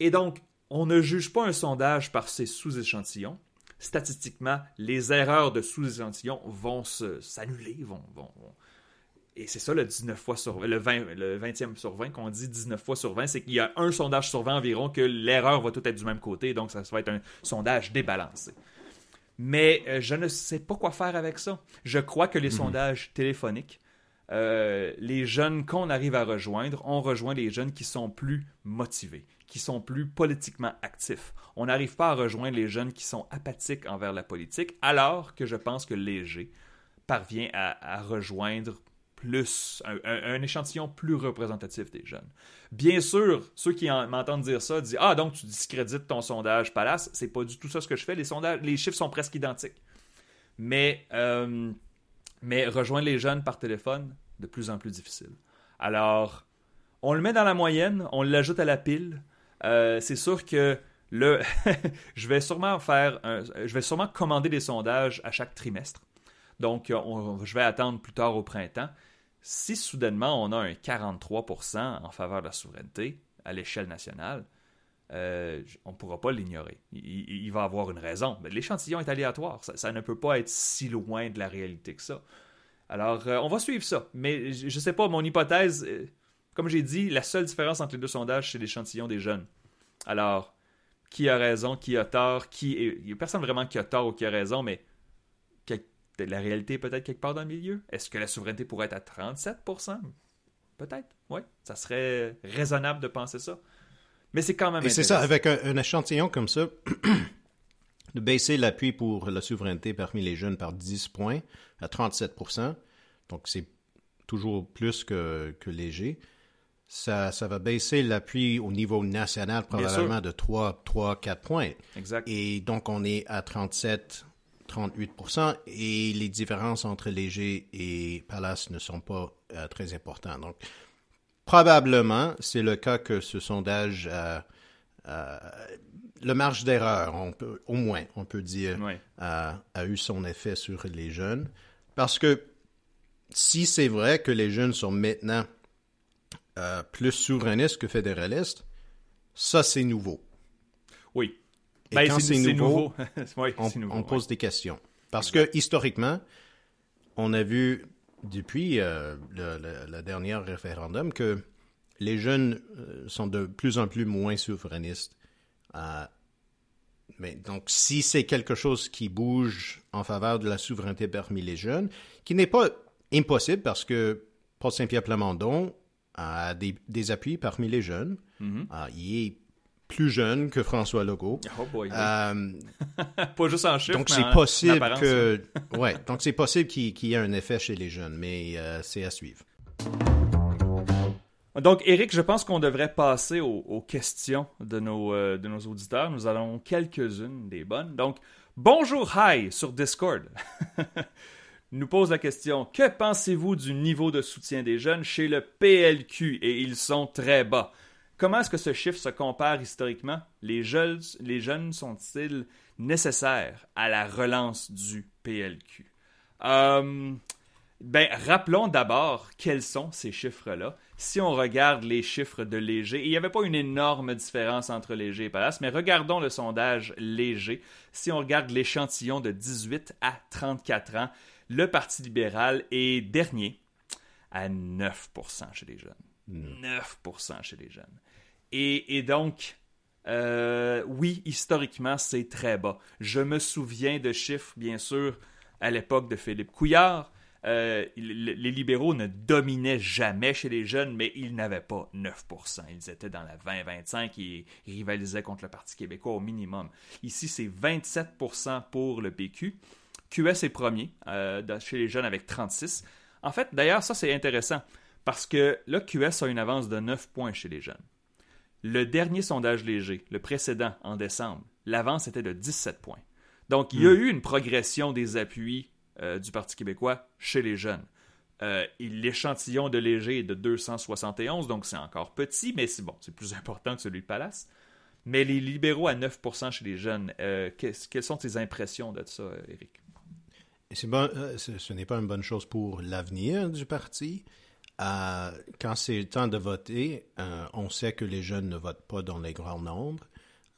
[SPEAKER 1] Et donc, on ne juge pas un sondage par ses sous-échantillons. Statistiquement, les erreurs de sous-échantillons vont s'annuler, vont, vont, et c'est ça le 19 fois sur le 20, le 20e sur 20 qu'on dit 19 fois sur 20, c'est qu'il y a un sondage sur 20 environ que l'erreur va tout être du même côté, donc ça, va être un sondage débalancé. Mais euh, je ne sais pas quoi faire avec ça. Je crois que les mhm. sondages téléphoniques, euh, les jeunes qu'on arrive à rejoindre, on rejoint les jeunes qui sont plus motivés, qui sont plus politiquement actifs. On n'arrive pas à rejoindre les jeunes qui sont apathiques envers la politique, alors que je pense que Léger parvient à rejoindre plus, un, échantillon plus représentatif des jeunes. Bien sûr, ceux qui m'entendent dire ça disent Ah, donc tu discrédites ton sondage Palace. C'est pas du tout ça ce que je fais. Les, sondages, les chiffres sont presque identiques. Mais, euh, rejoindre les jeunes par téléphone, de plus en plus difficile. Alors, on le met dans la moyenne, on l'ajoute à la pile. Euh, c'est sûr que je vais sûrement faire, je vais sûrement commander des sondages à chaque trimestre. Donc, je vais attendre plus tard au printemps si soudainement on a un 43% en faveur de la souveraineté à l'échelle nationale, euh, on ne pourra pas l'ignorer. Il, va avoir une raison. Mais l'échantillon est aléatoire. Ça, ne peut pas être si loin de la réalité que ça. Alors, euh, on va suivre ça. Mais je ne sais pas, mon hypothèse, euh, comme j'ai dit, la seule différence entre les deux sondages, c'est l'échantillon des jeunes. Alors, qui a raison, qui a tort, qui Il n'y a personne vraiment qui a tort ou qui a raison, mais la réalité peut-être quelque part dans le milieu. Est-ce que la souveraineté pourrait être à 37% Peut-être, oui. Ça serait raisonnable de penser ça. Mais c'est quand même.
[SPEAKER 2] Et c'est ça, avec un, échantillon comme ça, de baisser l'appui pour la souveraineté parmi les jeunes par 10 points à 37% donc c'est toujours plus que, que léger. Ça, ça va baisser l'appui au niveau national probablement de 3, 3, 4 points.
[SPEAKER 1] Exact.
[SPEAKER 2] Et donc, on est à 37 38 et les différences entre Léger et Palace ne sont pas euh, très importantes. Donc, probablement, c'est le cas que ce sondage a, le marge d'erreur, on peut, au moins, on peut dire, a, eu son effet sur les jeunes. Parce que si c'est vrai que les jeunes sont maintenant euh, plus souverainistes que fédéralistes, ça c'est nouveau.
[SPEAKER 1] Oui.
[SPEAKER 2] Et ben, quand c'est nouveau, on, pose des questions. Parce que historiquement, on a vu depuis euh, le, dernier référendum que les jeunes euh, sont de plus en plus moins souverainistes. Euh, mais donc, si c'est quelque chose qui bouge en faveur de la souveraineté parmi les jeunes, qui n'est pas impossible parce que Paul Saint-Pierre Plamondon a des, des, appuis parmi les jeunes.
[SPEAKER 1] Mhm.
[SPEAKER 2] Euh, il est plus jeune que François Legault.
[SPEAKER 1] Oh boy.
[SPEAKER 2] Euh,
[SPEAKER 1] Pas juste en chiffres,
[SPEAKER 2] donc c'est
[SPEAKER 1] en- en
[SPEAKER 2] possible
[SPEAKER 1] apparence,
[SPEAKER 2] que ouais donc c'est possible qu'il y ait un effet chez les jeunes mais euh, c'est à suivre
[SPEAKER 1] Donc, Eric, je pense qu'on devrait passer aux, aux questions de nos, euh, de nos auditeurs. Nous avons quelques-unes des bonnes. Donc, bonjour, hi sur Discord. nous pose la question Que pensez-vous du niveau de soutien des jeunes chez le PLQ Et ils sont très bas. Comment est-ce que ce chiffre se compare historiquement? Les jeunes, les jeunes sont-ils nécessaires à la relance du PLQ Euh, ben, rappelons d'abord quels sont ces chiffres-là. Si on regarde les chiffres de Léger, il n'y avait pas une énorme différence entre Léger et Palace, mais regardons le sondage Léger. Si on regarde l'échantillon de 18 à 34 ans, le Parti libéral est dernier à 9% chez les jeunes. 9% chez les jeunes. Et, donc, euh, oui, historiquement, c'est très bas. Je me souviens de chiffres, bien sûr, à l'époque de Philippe Couillard. Euh, les libéraux ne dominaient jamais chez les jeunes, mais ils n'avaient pas 9%. Ils étaient dans la 20-25 et rivalisaient contre le Parti québécois au minimum. Ici, c'est 27% pour le PQ. QS est premier euh, chez les jeunes avec 36. En fait, d'ailleurs, ça c'est intéressant parce que là, QS a une avance de 9 points chez les jeunes. Le dernier sondage léger, le précédent en décembre, l'avance était de 17 points. Donc, il y a eu une progression des appuis euh, du Parti québécois chez les jeunes. Euh, L'échantillon de léger est de 271, donc c'est encore petit, mais c'est bon, c'est plus important que celui de Palace. Mais les libéraux à 9% chez les jeunes, euh, quelles sont tes impressions de ça, Eric?
[SPEAKER 2] Bon, ce n'est pas une bonne chose pour l'avenir du parti. Euh, quand c'est le temps de voter, euh, on sait que les jeunes ne votent pas dans les grands nombres.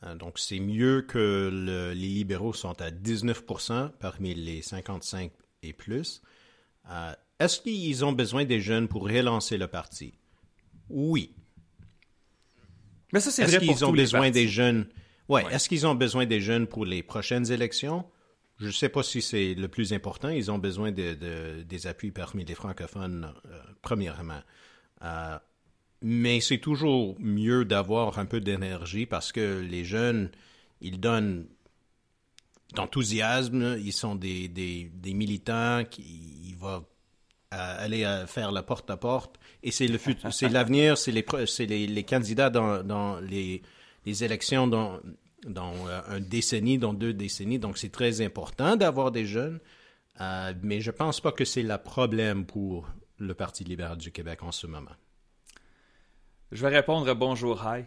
[SPEAKER 2] Euh, donc, c'est mieux que le- les libéraux sont à 19% parmi les 55 et plus. Est-ce qu'ils ont besoin des jeunes pour relancer le parti? Oui.
[SPEAKER 1] Mais ça, c'est
[SPEAKER 2] Est-ce
[SPEAKER 1] vrai pour
[SPEAKER 2] ont
[SPEAKER 1] les
[SPEAKER 2] besoin
[SPEAKER 1] partis.
[SPEAKER 2] des jeunes? Ouais,
[SPEAKER 1] Ouais.
[SPEAKER 2] Est-ce qu'ils ont besoin des jeunes pour les prochaines élections? Je ne sais pas si c'est le plus important. Ils ont besoin de, de- des appuis parmi les francophones, euh, premièrement. Euh, mais c'est toujours mieux d'avoir un peu d'énergie parce que les jeunes, ils donnent d'enthousiasme. Ils sont des, des, militants qui ils vont euh, aller faire la porte-à-porte. Et c'est le c'est l'avenir, c'est les, les, les candidats dans, dans les, les élections dans, dans euh, un décennie, dans deux décennies. Donc, c'est très important d'avoir des jeunes. Euh, mais je pense pas que c'est le problème pour le Parti libéral du Québec en ce moment.
[SPEAKER 1] Je vais répondre bonjour, hi.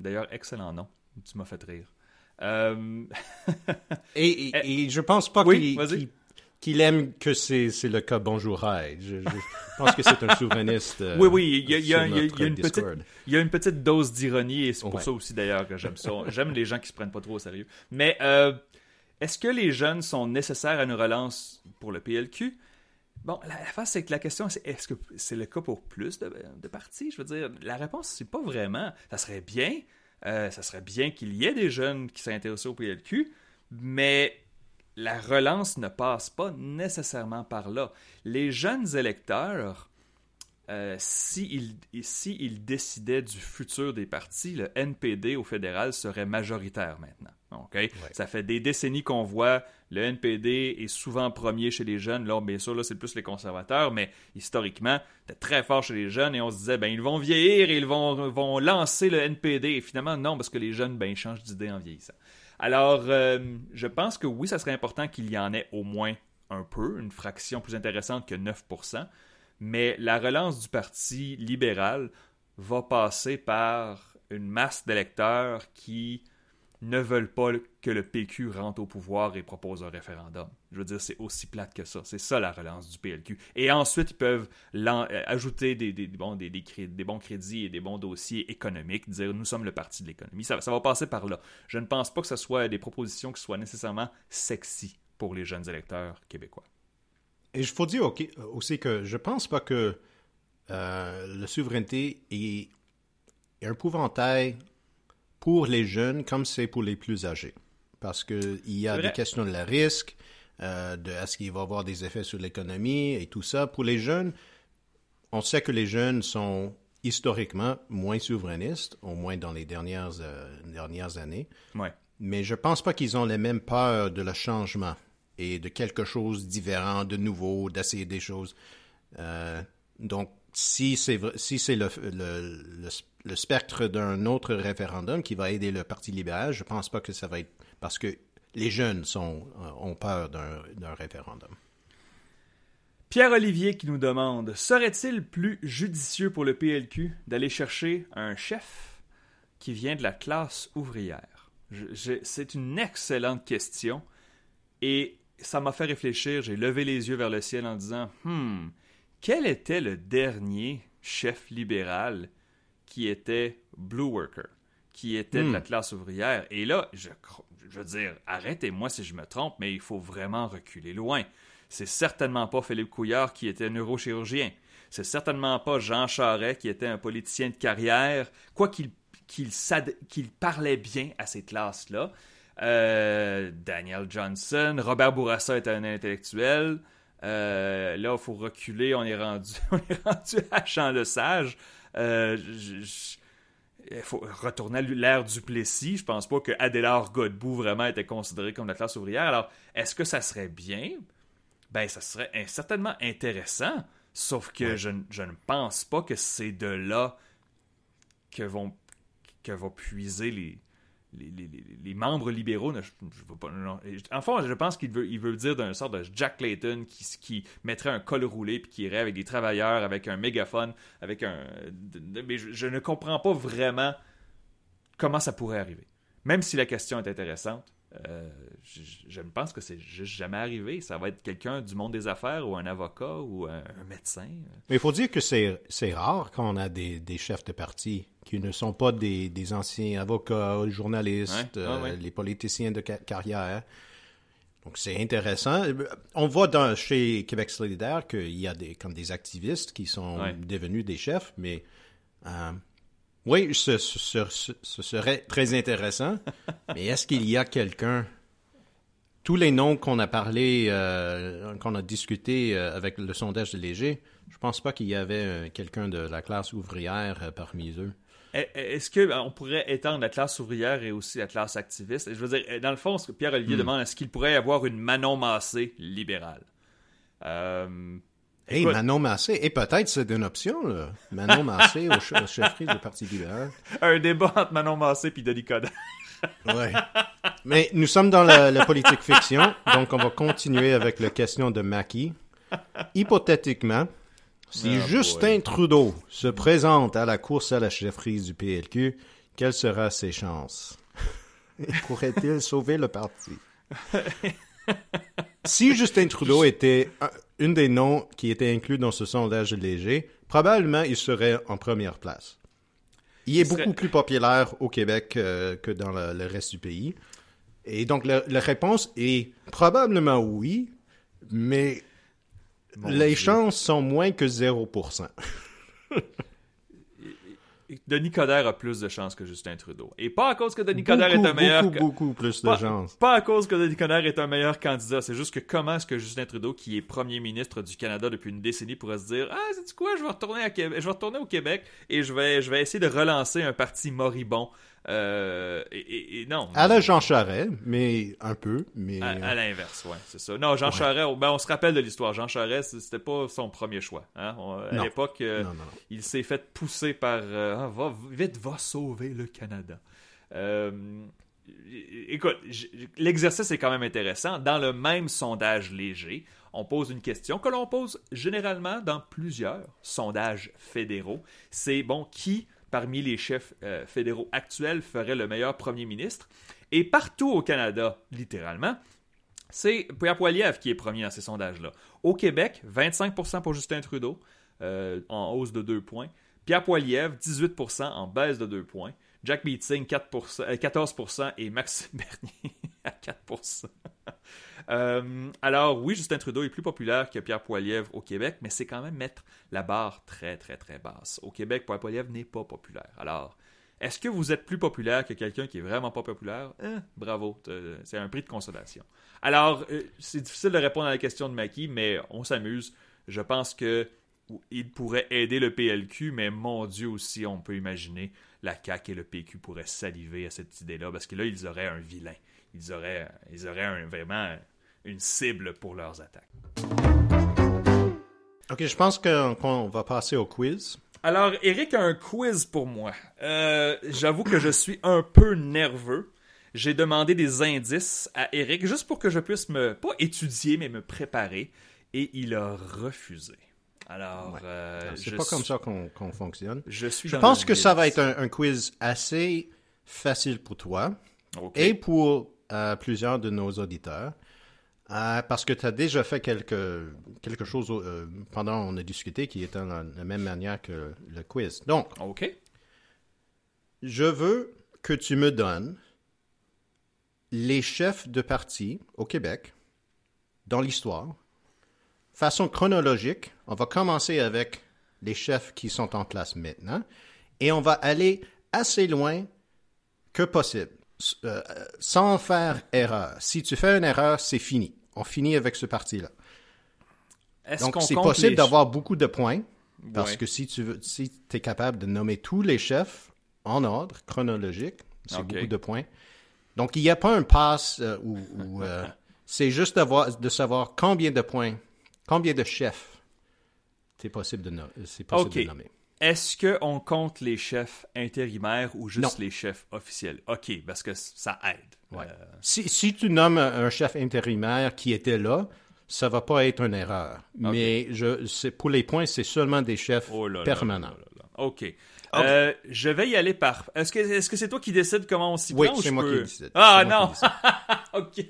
[SPEAKER 1] D'ailleurs, excellent nom. Tu m'as fait rire. Euh,
[SPEAKER 2] Et, et, et je pense pas
[SPEAKER 1] Oui,
[SPEAKER 2] qu'il. Qu'il- aime que c'est c'est le cas Bonjour Hi. Je, je pense que c'est un souverainiste. euh,
[SPEAKER 1] Oui, oui, il y a, y y une petite,
[SPEAKER 2] Discord.
[SPEAKER 1] il y a une petite dose d'ironie et c'est pour
[SPEAKER 2] Ouais.
[SPEAKER 1] ça aussi d'ailleurs que j'aime ça. J'aime les gens qui se prennent pas trop au sérieux. Mais euh, est-ce que les jeunes sont nécessaires à une relance pour le PLQ? Bon, la, la face, c'est que la question, c'est est-ce que c'est le cas pour plus de, de partis? Je veux dire, la réponse, c'est pas vraiment. Ça serait bien, euh, ça serait bien qu'il y ait des jeunes qui s'intéressent au PLQ, mais la relance ne passe pas nécessairement par là. Les jeunes électeurs, euh, s'ils si ils décidaient du futur des partis, le NPD au fédéral serait majoritaire maintenant. Ça fait des décennies qu'on voit le NPD est souvent premier chez les jeunes. Là, bien sûr, là, c'est plus les conservateurs, mais historiquement, c'était très fort chez les jeunes et on se disait, ben, ils vont vieillir et ils vont, vont lancer le NPD. Et finalement, non, parce que les jeunes, ben, ils changent d'idée en vieillissant. Alors, euh, je pense que oui, ça serait important qu'il y en ait au moins un peu, une fraction plus intéressante que 9%, mais la relance du Parti libéral va passer par une masse d'électeurs qui ne veulent pas que le PQ rentre au pouvoir et propose un référendum. Je veux dire, c'est aussi plate que ça. C'est ça la relance du PLQ. Et ensuite, ils peuvent euh, ajouter des, bons, crédits et des bons dossiers économiques, dire nous sommes le parti de l'économie. Ça, va passer par là. Je ne pense pas que ce soit des propositions qui soient nécessairement sexy pour les jeunes électeurs québécois.
[SPEAKER 2] Et il faut dire ok- aussi que je pense pas que euh, la souveraineté est est un épouvantail pour les jeunes comme c'est pour les plus âgés. Parce qu'il y a des questions de la risque, euh, de est-ce qu'il va avoir des effets sur l'économie et tout ça. Pour les jeunes, on sait que les jeunes sont historiquement moins souverainistes, au moins dans les dernières, euh, dernières années.
[SPEAKER 1] Ouais.
[SPEAKER 2] Mais je pense pas qu'ils ont les mêmes peurs de le changement et de quelque chose de différent, de nouveau, d'essayer des choses. Euh, donc, si c'est si c'est le, le, le, spectre d'un autre référendum qui va aider le Parti libéral, je pense pas que ça va être parce que les jeunes euh, ont peur d'un référendum.
[SPEAKER 1] Pierre-Olivier qui nous demande Serait-il plus judicieux pour le PLQ d'aller chercher un chef qui vient de la classe ouvrière? C'est une excellente question et ça m'a fait réfléchir. J'ai levé les yeux vers le ciel en disant Hmm, quel était le dernier chef libéral qui était Blue Worker, qui était de la hmm. classe ouvrière? Et là, je, je veux dire, arrêtez-moi si je me trompe, mais il faut vraiment reculer loin c'est certainement pas Philippe Couillard qui était neurochirurgien. C'est certainement pas Jean Charest qui était un politicien de carrière, quoi qu'il qu'il parlait bien à ces classes-là. Euh, Daniel Johnson, Robert Bourassa était un intellectuel. Euh, là, il faut reculer, on est rendu, on est rendu à Champ de Sage. Euh, il faut retourner à l'ère du Plessis. Je pense pas que Adélard Godbout vraiment était considéré comme la classe ouvrière. Alors, est-ce que ça serait bien? ben ça serait certainement intéressant. Sauf que je, ne pense pas que c'est de là que vont, que vont puiser les, les, membres libéraux. Je, enfin, je pense qu'il veut, dire d'une sorte de Jack Clayton qui, qui mettrait un col roulé puis qui irait avec des travailleurs, avec un mégaphone, avec un. Mais je ne comprends pas vraiment comment ça pourrait arriver. Même si la question est intéressante, euh, je, ne pense que c'est juste jamais arrivé. Ça va être quelqu'un du monde des affaires ou un avocat ou un, médecin.
[SPEAKER 2] Mais il faut dire que c'est rare quand on a des, des, chefs de parti qui ne sont pas des, des anciens avocats, journalistes, euh, les politiciens de carrière. Donc c'est intéressant. On voit dans, chez Québec solidaire qu'il y a des, comme des activistes qui sont devenus des chefs, mais euh, oui, ce, serait très intéressant. mais est-ce qu'il y a quelqu'un? Tous les noms qu'on a parlé, euh, qu'on a discuté euh, avec le sondage de Léger, je pense pas qu'il y avait euh, quelqu'un de la classe ouvrière parmi eux.
[SPEAKER 1] Est-ce qu'on pourrait étendre la classe ouvrière et aussi la classe activiste? Je veux dire, dans le fond, Pierre-Olivier hmm. demande est-ce qu'il pourrait y avoir une Manon Massé libérale?
[SPEAKER 2] Hey, Manon Massé. Et peut-être c'est une option, là. Manon Massé au, chefferie du Parti libéral.
[SPEAKER 1] Un débat entre Manon Massé et Denis Coderre.
[SPEAKER 2] ouais. Mais nous sommes dans la, politique fiction, donc on va continuer avec la question de Mackie. Hypothétiquement, si ah, Justin Trudeau se présente à la course à la chefferie du PLQ, quelles seraient ses chances? Pourrait-il sauver le parti? si Justin Trudeau était une des noms qui était inclus dans ce sondage léger, probablement il serait en première place. Il est beaucoup plus populaire au Québec euh, que dans le, reste du pays. Et donc, la, réponse est probablement oui, mais les chances sont moins que 0%.
[SPEAKER 1] Denis Coderre a plus de chances que Justin Trudeau. Et pas à cause que Denis Coderre est un meilleur...
[SPEAKER 2] Beaucoup, beaucoup plus de chances.
[SPEAKER 1] Pas à cause que Denis Coderre est un meilleur candidat. C'est juste que comment est-ce que Justin Trudeau, qui est premier ministre du Canada depuis une décennie, pourrait se dire « Ah, c'est quoi, je vais retourner à Québec, je vais retourner au Québec et je vais, je vais essayer de relancer un parti moribond. Euh, et, non.
[SPEAKER 2] À la Jean Charest, mais un peu. Mais...
[SPEAKER 1] À, euh, l'inverse, ouais, c'est ça. Non, Jean Charest, ben, on se rappelle de l'histoire. Jean Charest, c'était pas son premier choix. Hein? à l'époque, euh, il s'est fait pousser par ah, va, vite, va sauver le Canada. écoute, l'exercice est quand même intéressant. Dans le même sondage léger, on pose une question que l'on pose généralement dans plusieurs sondages fédéraux. C'est bon, qui parmi les chefs euh, fédéraux actuels ferait le meilleur premier ministre. Et partout au Canada, littéralement, c'est Pierre Poilievre qui est premier dans ces sondages-là. Au Québec, 25% pour Justin Trudeau, euh, en hausse de 2 points. Pierre Poilievre, 18% en baisse de 2 points. Jack Meeting, 14% euh, et Maxime Bernier à 4%. Euh, alors oui, Justin Trudeau est plus populaire que Pierre Poilievre au Québec, mais c'est quand même mettre la barre très très très basse. Au Québec, Pierre Poilievre n'est pas populaire. Alors, est-ce que vous êtes plus populaire que quelqu'un qui est vraiment pas populaire? Hein? Bravo, c'est un prix de consolation. Alors, euh, c'est difficile de répondre à la question de Maki, mais on s'amuse. Je pense que il pourrait aider le PLQ, mais mon Dieu aussi, on peut imaginer la CAQ et le PQ pourraient saliver à cette idée-là, parce que là, ils auraient un vilain. Ils auraient, ils auraient vraiment une cible pour leurs attaques.
[SPEAKER 2] Ok, je pense qu'on va passer au quiz.
[SPEAKER 1] Alors, Eric a un quiz pour moi. Euh, j'avoue que je suis un peu nerveux. J'ai demandé des indices à Eric juste pour que je puisse me, pas étudier, mais me préparer. Et il a refusé. Alors, euh,
[SPEAKER 2] c'est pas comme ça qu'on fonctionne.
[SPEAKER 1] Je suis.
[SPEAKER 2] Je pense que ça va être un, quiz assez facile pour toi et pour euh, plusieurs de nos auditeurs. Euh, parce que tu as déjà fait quelque, quelque chose euh, pendant qu'on a discuté qui était de la même manière que le quiz. Donc,
[SPEAKER 1] OK.
[SPEAKER 2] Je veux que tu me donnes les chefs de parti au Québec dans l'histoire. Façon chronologique, on va commencer avec les chefs qui sont en place maintenant et on va aller assez loin que possible, euh, sans faire erreur. Si tu fais une erreur, c'est fini on finit avec ce parti-là. Donc, c'est possible d'avoir beaucoup de points, parce que si tu veux, si es capable de nommer tous les chefs en ordre chronologique, c'est beaucoup de points. Donc, il n'y a pas un pass euh, où, euh, c'est juste de savoir combien de points, combien de chefs c'est possible de, possible de nommer.
[SPEAKER 1] Est-ce qu'on compte les chefs intérimaires ou juste les chefs officiels? OK, parce que ça aide.
[SPEAKER 2] Euh, si, tu nommes un chef intérimaire qui était là, ça va pas être une erreur. Mais je, pour les points, c'est seulement des chefs oh permanents.
[SPEAKER 1] OK. Euh, je vais y aller par. Est-ce que est-ce que c'est toi qui décides comment on s'y
[SPEAKER 2] prend? Oui, c'est moi qui décide.
[SPEAKER 1] Ah non! OK.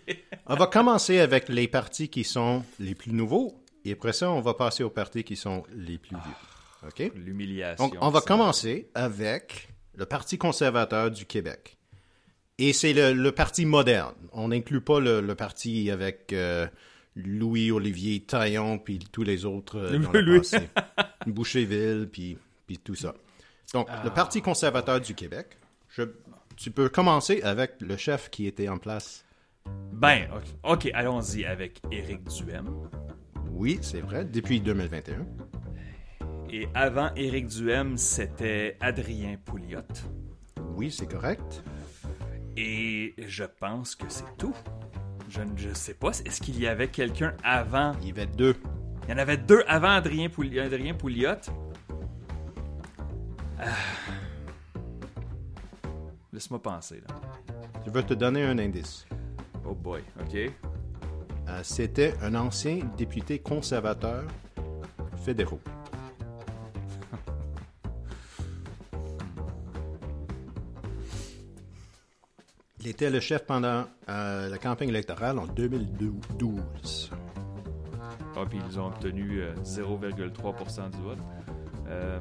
[SPEAKER 2] On va commencer avec les partis qui sont les plus nouveaux. Et après ça, on va passer aux partis qui sont les plus vieux. OK?
[SPEAKER 1] L'humiliation.
[SPEAKER 2] Donc, on va commencer avec le Parti conservateur du Québec. Et c'est le, parti moderne. On n'inclut pas le, parti avec euh, Louis-Olivier Taillon puis tous les autres euh, dans le passé. Boucherville puis, puis tout ça. Donc, le ah. Parti conservateur du Québec, je, tu peux commencer avec le chef qui était en place.
[SPEAKER 1] Ben, OK, allons-y avec Éric Duhem.
[SPEAKER 2] Oui, c'est vrai, depuis 2021.
[SPEAKER 1] Et avant Éric Duhem, c'était Adrien Pouliot.
[SPEAKER 2] Oui, c'est correct.
[SPEAKER 1] Et je pense que c'est tout. Je ne sais pas. Est-ce qu'il y avait quelqu'un avant?
[SPEAKER 2] Il y avait deux.
[SPEAKER 1] Il y en avait deux avant Adrien, Pouliot. Adrien Pouliot. Ah. Laisse-moi penser. Là.
[SPEAKER 2] Je veux te donner un indice.
[SPEAKER 1] Oh boy, ok.
[SPEAKER 2] Euh, c'était un ancien député conservateur fédéraux. Il était le chef pendant euh, la campagne électorale en 2012.
[SPEAKER 1] Ah, puis ils ont obtenu 0,3% euh, du vote. Euh,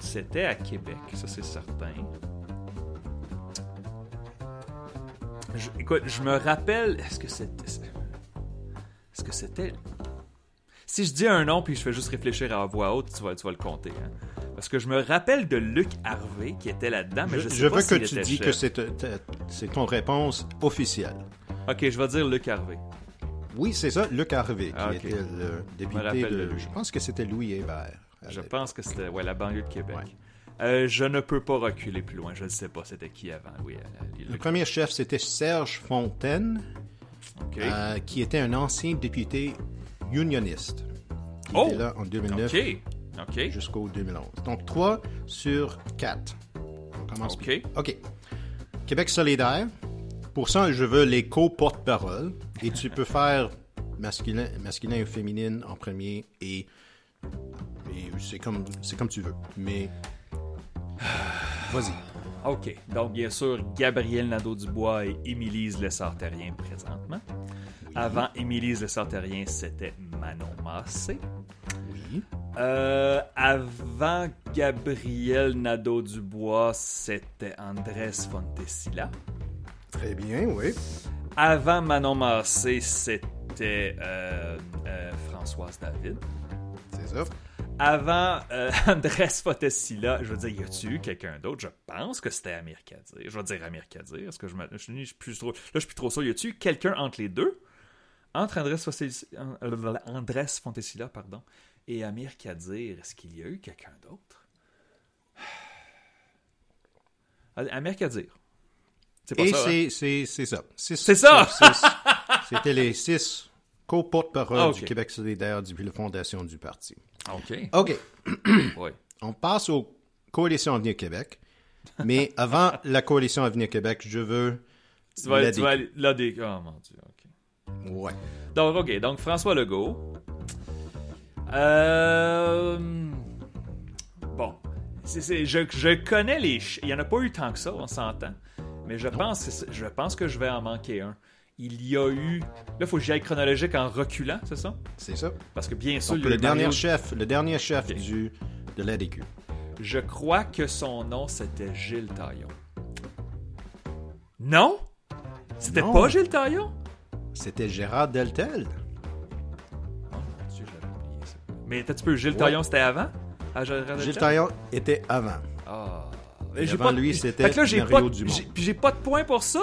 [SPEAKER 1] c'était à Québec, ça c'est certain. écoute, je me rappelle. Est-ce que c'était. Est-ce que c'était. Si je dis un nom puis je fais juste réfléchir à voix haute, tu vas, tu vas le compter. Hein? Parce que je me rappelle de Luc Harvey qui était là-dedans, mais je, sais
[SPEAKER 2] je
[SPEAKER 1] veux
[SPEAKER 2] que tu dis que c'est ton réponse officielle.
[SPEAKER 1] Ok, je vais dire Luc Harvey.
[SPEAKER 2] Oui, c'est ça, Luc Harvey, qui ah, était le député de. Je pense que c'était Louis Hébert.
[SPEAKER 1] Je pense que c'était ouais, la banlieue de Québec. Euh, je ne peux pas reculer plus loin. Je ne sais pas c'était qui avant. Oui,
[SPEAKER 2] euh, le premier chef, c'était Serge Fontaine, euh, qui était un ancien député unioniste. Qui oh! était là en 2009. OK. Jusqu'au 2011. Donc 3 sur 4. On commence.
[SPEAKER 1] OK.
[SPEAKER 2] OK. Québec solidaire. Pour ça, je veux les co-porte-parole. Et tu peux faire masculin, masculin et féminine en premier. Et, c'est comme, comme tu veux. Mais. Vas-y.
[SPEAKER 1] OK. Donc, bien sûr, Gabriel Nadeau-Dubois et Émilise Le Sartérien présentement. Avant Émilise Le Sartérien, c'était Manon Massé. Euh, avant Gabriel Nadeau-Dubois, c'était Andrés Fontesilla.
[SPEAKER 2] Très bien, oui.
[SPEAKER 1] Avant Manon Massé, c'était euh, euh, Françoise David.
[SPEAKER 2] C'est ça.
[SPEAKER 1] Avant Andrés Fontesilla, je veux dire, y a-tu eu quelqu'un d'autre? Je pense que c'était Amir Kadir. Je vais dire Amir Kadir. Est-ce que je, me, je, suis plus trop. Là, je suis plus trop sûr. Y a-tu eu quelqu'un entre les deux? Entre Andrés, Fontecilla pardon, et Amir Kadir, est-ce qu'il y a eu quelqu'un d'autre? Amir Kadir. C'est pas
[SPEAKER 2] Et
[SPEAKER 1] ça. hein?
[SPEAKER 2] c'est c'est- c'est ça.
[SPEAKER 1] C'est ça!
[SPEAKER 2] C'était les six co-porte-parole
[SPEAKER 1] Ah,
[SPEAKER 2] du Québec solidaire depuis la fondation du parti.
[SPEAKER 1] Ok.
[SPEAKER 2] OK. On passe aux coalitions Avenir Québec. Mais avant la coalition Avenir Québec, je veux.
[SPEAKER 1] Tu vas,
[SPEAKER 2] la
[SPEAKER 1] tu vas aller. Là, des... Oh mon dieu, ok.
[SPEAKER 2] Ouais.
[SPEAKER 1] Donc, ok. Donc, François Legault. Euh... Bon. Je, je connais les. Il n'y en a pas eu tant que ça, on s'entend. Mais je pense, que je pense que je vais en manquer un. Il y a eu. Là, il faut que j'y aille chronologique en reculant, c'est ça?
[SPEAKER 2] C'est ça.
[SPEAKER 1] Parce que bien sûr,
[SPEAKER 2] Donc, le
[SPEAKER 1] eu
[SPEAKER 2] dernier
[SPEAKER 1] Mario-
[SPEAKER 2] chef, le dernier chef du, de l'ADQ.
[SPEAKER 1] Je crois que son nom, c'était Gilles Taillon. Non? C'était pas Gilles Taillon?
[SPEAKER 2] C'était Gérard Deltel.
[SPEAKER 1] Mais t'as tu peu, Gilles
[SPEAKER 2] Ouais.
[SPEAKER 1] Taillon, c'était avant? Ah,
[SPEAKER 2] Gilles Taillon était avant.
[SPEAKER 1] Ah.
[SPEAKER 2] Et
[SPEAKER 1] J'ai
[SPEAKER 2] avant
[SPEAKER 1] pas de-
[SPEAKER 2] lui, c'était Mario Dumont.
[SPEAKER 1] Puis j'ai pas de point pour ça?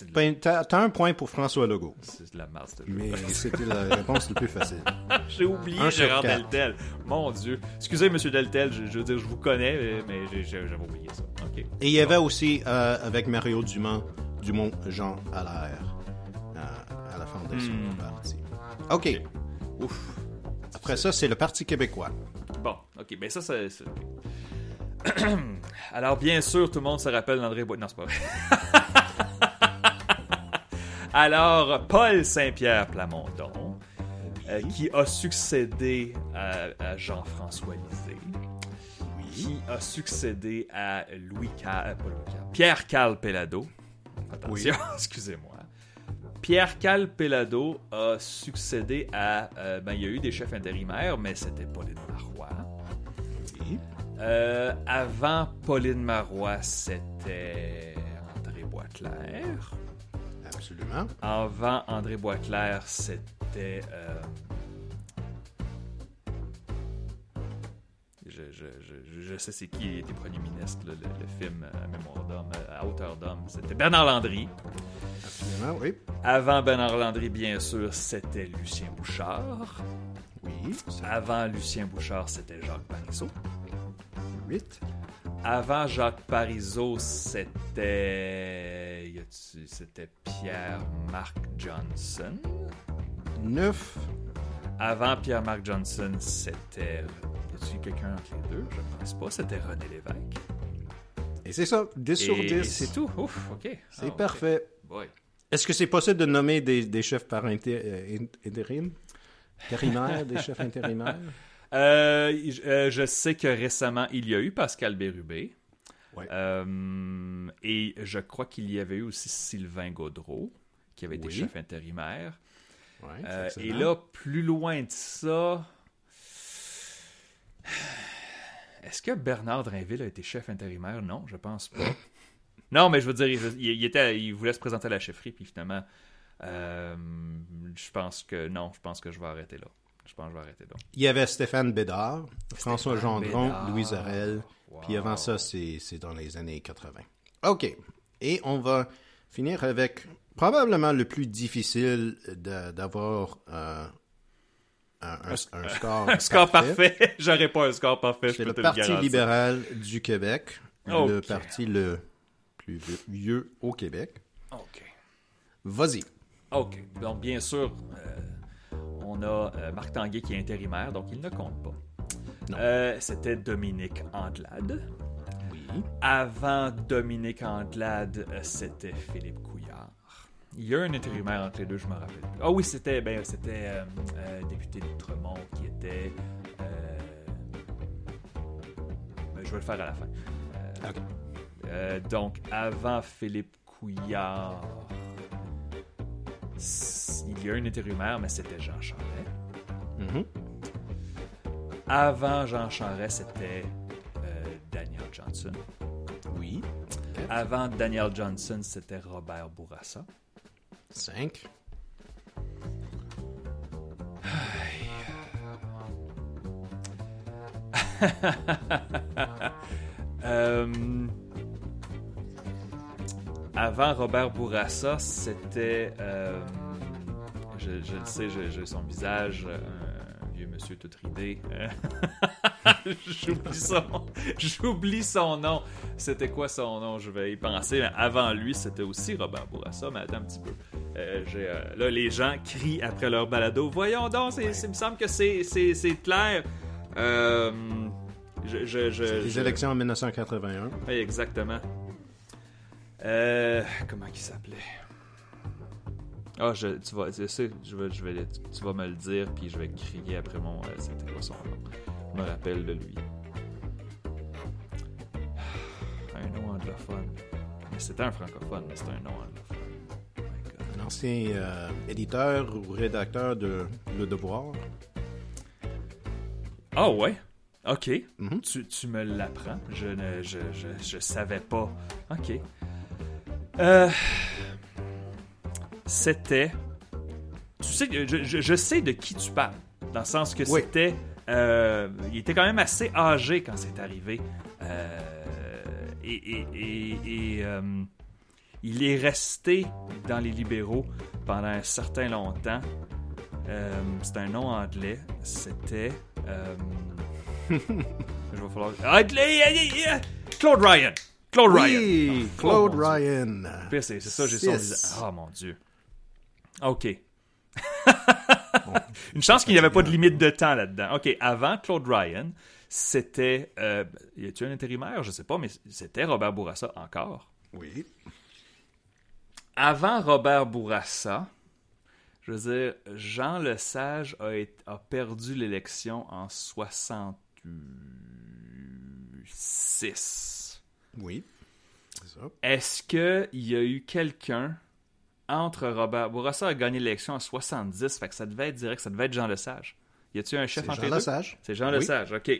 [SPEAKER 1] La,
[SPEAKER 2] Ben, T'as un point pour François Legault.
[SPEAKER 1] c'est de la merde, ce jeu.
[SPEAKER 2] Mais c'était la réponse la plus facile.
[SPEAKER 1] J'ai oublié
[SPEAKER 2] Un
[SPEAKER 1] Gérard. Deltel. Mon dieu. Excusez, monsieur Deltel, je, je veux dire, je vous connais, mais- j'avais oublié ça.
[SPEAKER 2] Et il y avait aussi, euh, avec Mario Dumont, Dumont Jean Allaire, euh, à la fondation
[SPEAKER 1] Hmm.
[SPEAKER 2] du parti. OK.
[SPEAKER 1] Ouf.
[SPEAKER 2] Après ça, c'est le Parti québécois.
[SPEAKER 1] Bon, OK, ben ça, c'est... Alors, bien sûr, tout le monde se rappelle d'André Bois... Non, c'est pas vrai. Alors, Paul Saint-Pierre Plamondon, euh, qui a succédé à, à Jean-François Lisée, qui a succédé à Louis Cal... euh, pas Louis Cal, Pierre Cal Pellado. Attention, excusez-moi. Pierre Cal Pellado a succédé à... euh, ben, il y a eu des chefs intérimaires, mais c'était Pauline Marois.
[SPEAKER 2] Oui.
[SPEAKER 1] Euh, avant Pauline Marois, c'était André Boisclair.
[SPEAKER 2] Absolument.
[SPEAKER 1] Avant André Boisclair, c'était. euh, Je, je, je, je sais c'est qui était premier ministre, là, le, le film à mémoire d'homme, à hauteur d'homme. C'était Bernard Landry.
[SPEAKER 2] Absolument, oui.
[SPEAKER 1] Avant Bernard Landry, bien sûr, c'était Lucien Bouchard.
[SPEAKER 2] Oui.
[SPEAKER 1] Avant Lucien Bouchard, c'était Jacques Parizeau.
[SPEAKER 2] 8.
[SPEAKER 1] Avant Jacques Parizeau, c'était. C'était Pierre-Marc Johnson.
[SPEAKER 2] 9.
[SPEAKER 1] Avant Pierre-Marc Johnson, c'était. Y a-tu quelqu'un entre les deux? Je pense pas. C'était René Lévesque.
[SPEAKER 2] Et c'est ça, 10 sur
[SPEAKER 1] Et
[SPEAKER 2] 10.
[SPEAKER 1] c'est tout. Ouf, ok.
[SPEAKER 2] C'est
[SPEAKER 1] Ah,
[SPEAKER 2] parfait. Est-ce que c'est possible de nommer des, des chefs par inté- euh, in- intérim? Intérimaires, des chefs intérimaires?
[SPEAKER 1] Euh, je, euh, je sais que récemment, il y a eu Pascal Bérubé.
[SPEAKER 2] Ouais.
[SPEAKER 1] Euh, et je crois qu'il y avait eu aussi Sylvain Gaudreau, qui avait été
[SPEAKER 2] Oui.
[SPEAKER 1] chef intérimaire.
[SPEAKER 2] Ouais,
[SPEAKER 1] Euh, et là, plus loin de ça, est-ce que Bernard Drainville a été chef intérimaire? Non, je pense pas. non, mais je veux dire, il, il était, il voulait se présenter à la chefferie, puis finalement, euh, je pense que non, je pense que je vais arrêter là. Je pense que je vais arrêter là.
[SPEAKER 2] Il y avait Stéphane Bédard, François Gendron,
[SPEAKER 1] Bédard.
[SPEAKER 2] Louis Arel. Puis avant ça, c'est c'est dans les années 80. OK. Et on va finir avec probablement le plus difficile d'avoir euh, un, un- un score,
[SPEAKER 1] Un score parfait. J'aurais pas un score parfait,
[SPEAKER 2] C'est le
[SPEAKER 1] te
[SPEAKER 2] Parti
[SPEAKER 1] garantir.
[SPEAKER 2] libéral du Québec, le parti le plus vieux au Québec.
[SPEAKER 1] OK.
[SPEAKER 2] Vas-y.
[SPEAKER 1] OK. Donc, bien sûr, euh, on a euh, Marc Tanguay qui est intérimaire, donc il ne compte pas.
[SPEAKER 2] Non.
[SPEAKER 1] Euh, C'était Dominique Anglade.
[SPEAKER 2] Oui.
[SPEAKER 1] Avant Dominique Anglade, euh, c'était Philippe Couillard. Il y a un intérimaire entre les deux, je me rappelle. Ah oui, c'était ben, c'était euh, euh, député d'Outremont qui était. euh, ben, je vais le faire à la fin. Donc, avant Philippe Couillard, il y a un intérimaire, mais c'était Jean Charest.
[SPEAKER 2] Mhm.
[SPEAKER 1] Avant Jean Charest, c'était Johnson.
[SPEAKER 2] Oui.
[SPEAKER 1] Avant Daniel Johnson, c'était Robert Bourassa.
[SPEAKER 2] 5.
[SPEAKER 1] Euh, avant Robert Bourassa, c'était. euh, je, je le sais, j'ai j'ai son visage, euh, un vieux monsieur tout ridé. J'oublie son, j'oublie son nom. C'était quoi son nom? Je vais y penser. Mais avant lui, c'était aussi Robert Bourassa. Mais attends un petit peu. Euh, euh, là, les gens crient après leur balado. Voyons donc, c'est, il me semble que c'est, c'est, c'est clair. Euh, je, je, je,
[SPEAKER 2] Les élections en 1981.
[SPEAKER 1] oui, exactement. Comment il s'appelait? Ah, je, tu vas, je sais, je vais, je vais, tu vas me le dire, puis je vais crier après mon. C'était quoi son nom? Me rappelle de lui. Un nom anglophone. Mais c'était un francophone, mais c'était un nom anglophone. Oh.
[SPEAKER 2] Un ancien euh, éditeur ou rédacteur de Le Devoir.
[SPEAKER 1] Ah ouais? Ok.
[SPEAKER 2] Mhm.
[SPEAKER 1] tu, tu me l'apprends. Je ne je, je, je savais pas. Ok. Euh, C'était. Tu sais, je, je, je sais de qui tu parles. Dans le sens que
[SPEAKER 2] Oui.
[SPEAKER 1] c'était. Euh, il était quand même assez âgé quand c'est arrivé. Euh, et et, et, et, euh, il est resté dans les libéraux pendant un certain longtemps. C'est un nom anglais. C'était. je vais falloir. Ah, Cla- Claude Ryan! Claude Ryan!
[SPEAKER 2] Oui,
[SPEAKER 1] Oh,
[SPEAKER 2] Claude
[SPEAKER 1] Dieu.
[SPEAKER 2] Ryan.
[SPEAKER 1] C'est ça, j'ai son visage. Oh mon dieu. Ok. Une chance qu'il n'y avait pas de limite de temps là-dedans. Ok, avant Claude Ryan, c'était. Euh, y a-tu un intérimaire? Je sais pas, mais c'était Robert Bourassa encore.
[SPEAKER 2] Oui.
[SPEAKER 1] Avant Robert Bourassa, je veux dire, Jean Lesage a, été- a perdu l'élection en 66.
[SPEAKER 2] Oui.
[SPEAKER 1] Est-ce qu'il y a eu quelqu'un entre Robert Bourassa a gagné l'élection en 70, fait que ça devait être direct, ça devait être Jean Lesage. Y a-tu un chef entre
[SPEAKER 2] Jean? Lesage.
[SPEAKER 1] C'est Jean
[SPEAKER 2] Oui.
[SPEAKER 1] Lesage, ok.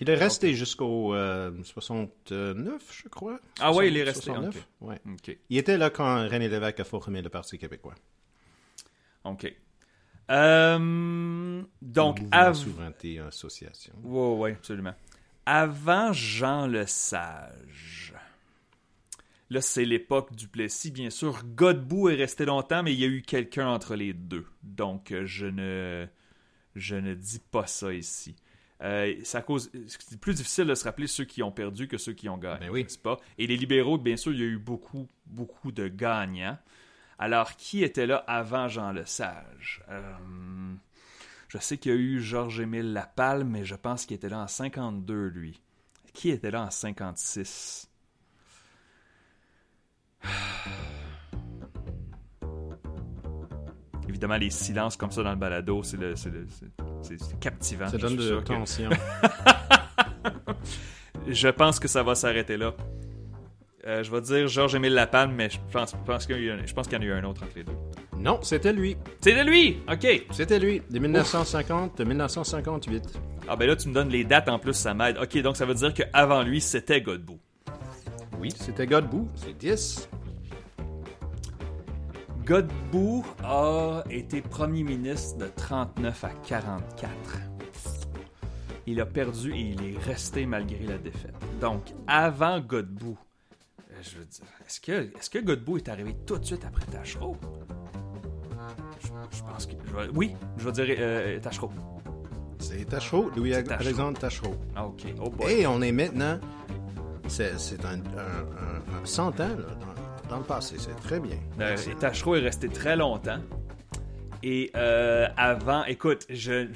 [SPEAKER 2] Il est resté jusqu'au euh, 69, je crois.
[SPEAKER 1] Ah ouais, il est resté,
[SPEAKER 2] 69,
[SPEAKER 1] ok.
[SPEAKER 2] ouais. Il était là quand René Lévesque a formé le Parti québécois.
[SPEAKER 1] Ok. Euh, donc,
[SPEAKER 2] Le mouvement
[SPEAKER 1] av-
[SPEAKER 2] Souveraineté et Association.
[SPEAKER 1] Ouais, ouais, absolument. Avant Jean Lesage, là, c'est l'époque du Plessis, bien sûr. Godbout est resté longtemps, mais il y a eu quelqu'un entre les deux. Donc, euh, je ne, je ne dis pas ça ici. Euh, ça cause, c'est plus difficile de se rappeler ceux qui ont perdu que ceux qui ont gagné.
[SPEAKER 2] Ben oui.
[SPEAKER 1] n'est-ce pas? Et les libéraux, bien sûr, il y a eu beaucoup, beaucoup de gagnants. Alors, qui était là avant Jean Lesage? Euh, je sais qu'il y a eu Georges-Émile Lapalme, mais je pense qu'il était là en 52, lui. Qui était là en 56? Évidemment, les silences comme ça dans le balado, c'est le- c'est le- c'est- c'est- c'est captivant.
[SPEAKER 2] Ça donne de
[SPEAKER 1] sûr que-
[SPEAKER 2] tension.
[SPEAKER 1] Je pense que ça va s'arrêter là. Euh, je vais dire Georges-Émile Lapalme, mais je pense, qu'il y, a eu un- je pense qu'il y en a eu un autre entre les deux.
[SPEAKER 2] non, c'était lui.
[SPEAKER 1] De lui! OK!
[SPEAKER 2] C'était lui. De 1950 de 1958.
[SPEAKER 1] Ah ben là, tu me donnes les dates en plus, ça m'aide. OK, donc ça veut dire qu'avant lui, c'était Godbout.
[SPEAKER 2] Oui, c'était Godbout. C'est 10.
[SPEAKER 1] Godbout a été premier ministre de 39 à 44. Il a perdu et il est resté malgré la défaite. Donc, avant Godbout, euh, je veux dire, est-ce que, Godbout est arrivé tout de suite après Tachereau? Je, je pense que... je oui, je vais dire euh, Tachereau.
[SPEAKER 2] C'est Tachereau,
[SPEAKER 1] C'est Tachereau.
[SPEAKER 2] Louis-Alexandre Tachereau.
[SPEAKER 1] Ah, OK. Oh boy.
[SPEAKER 2] Et on est maintenant. C'est un, un, un- un 100 ans là, dans, dans le passé. C'est très bien.
[SPEAKER 1] Euh, et Tachereau est resté très longtemps. Et euh, avant, écoute, je.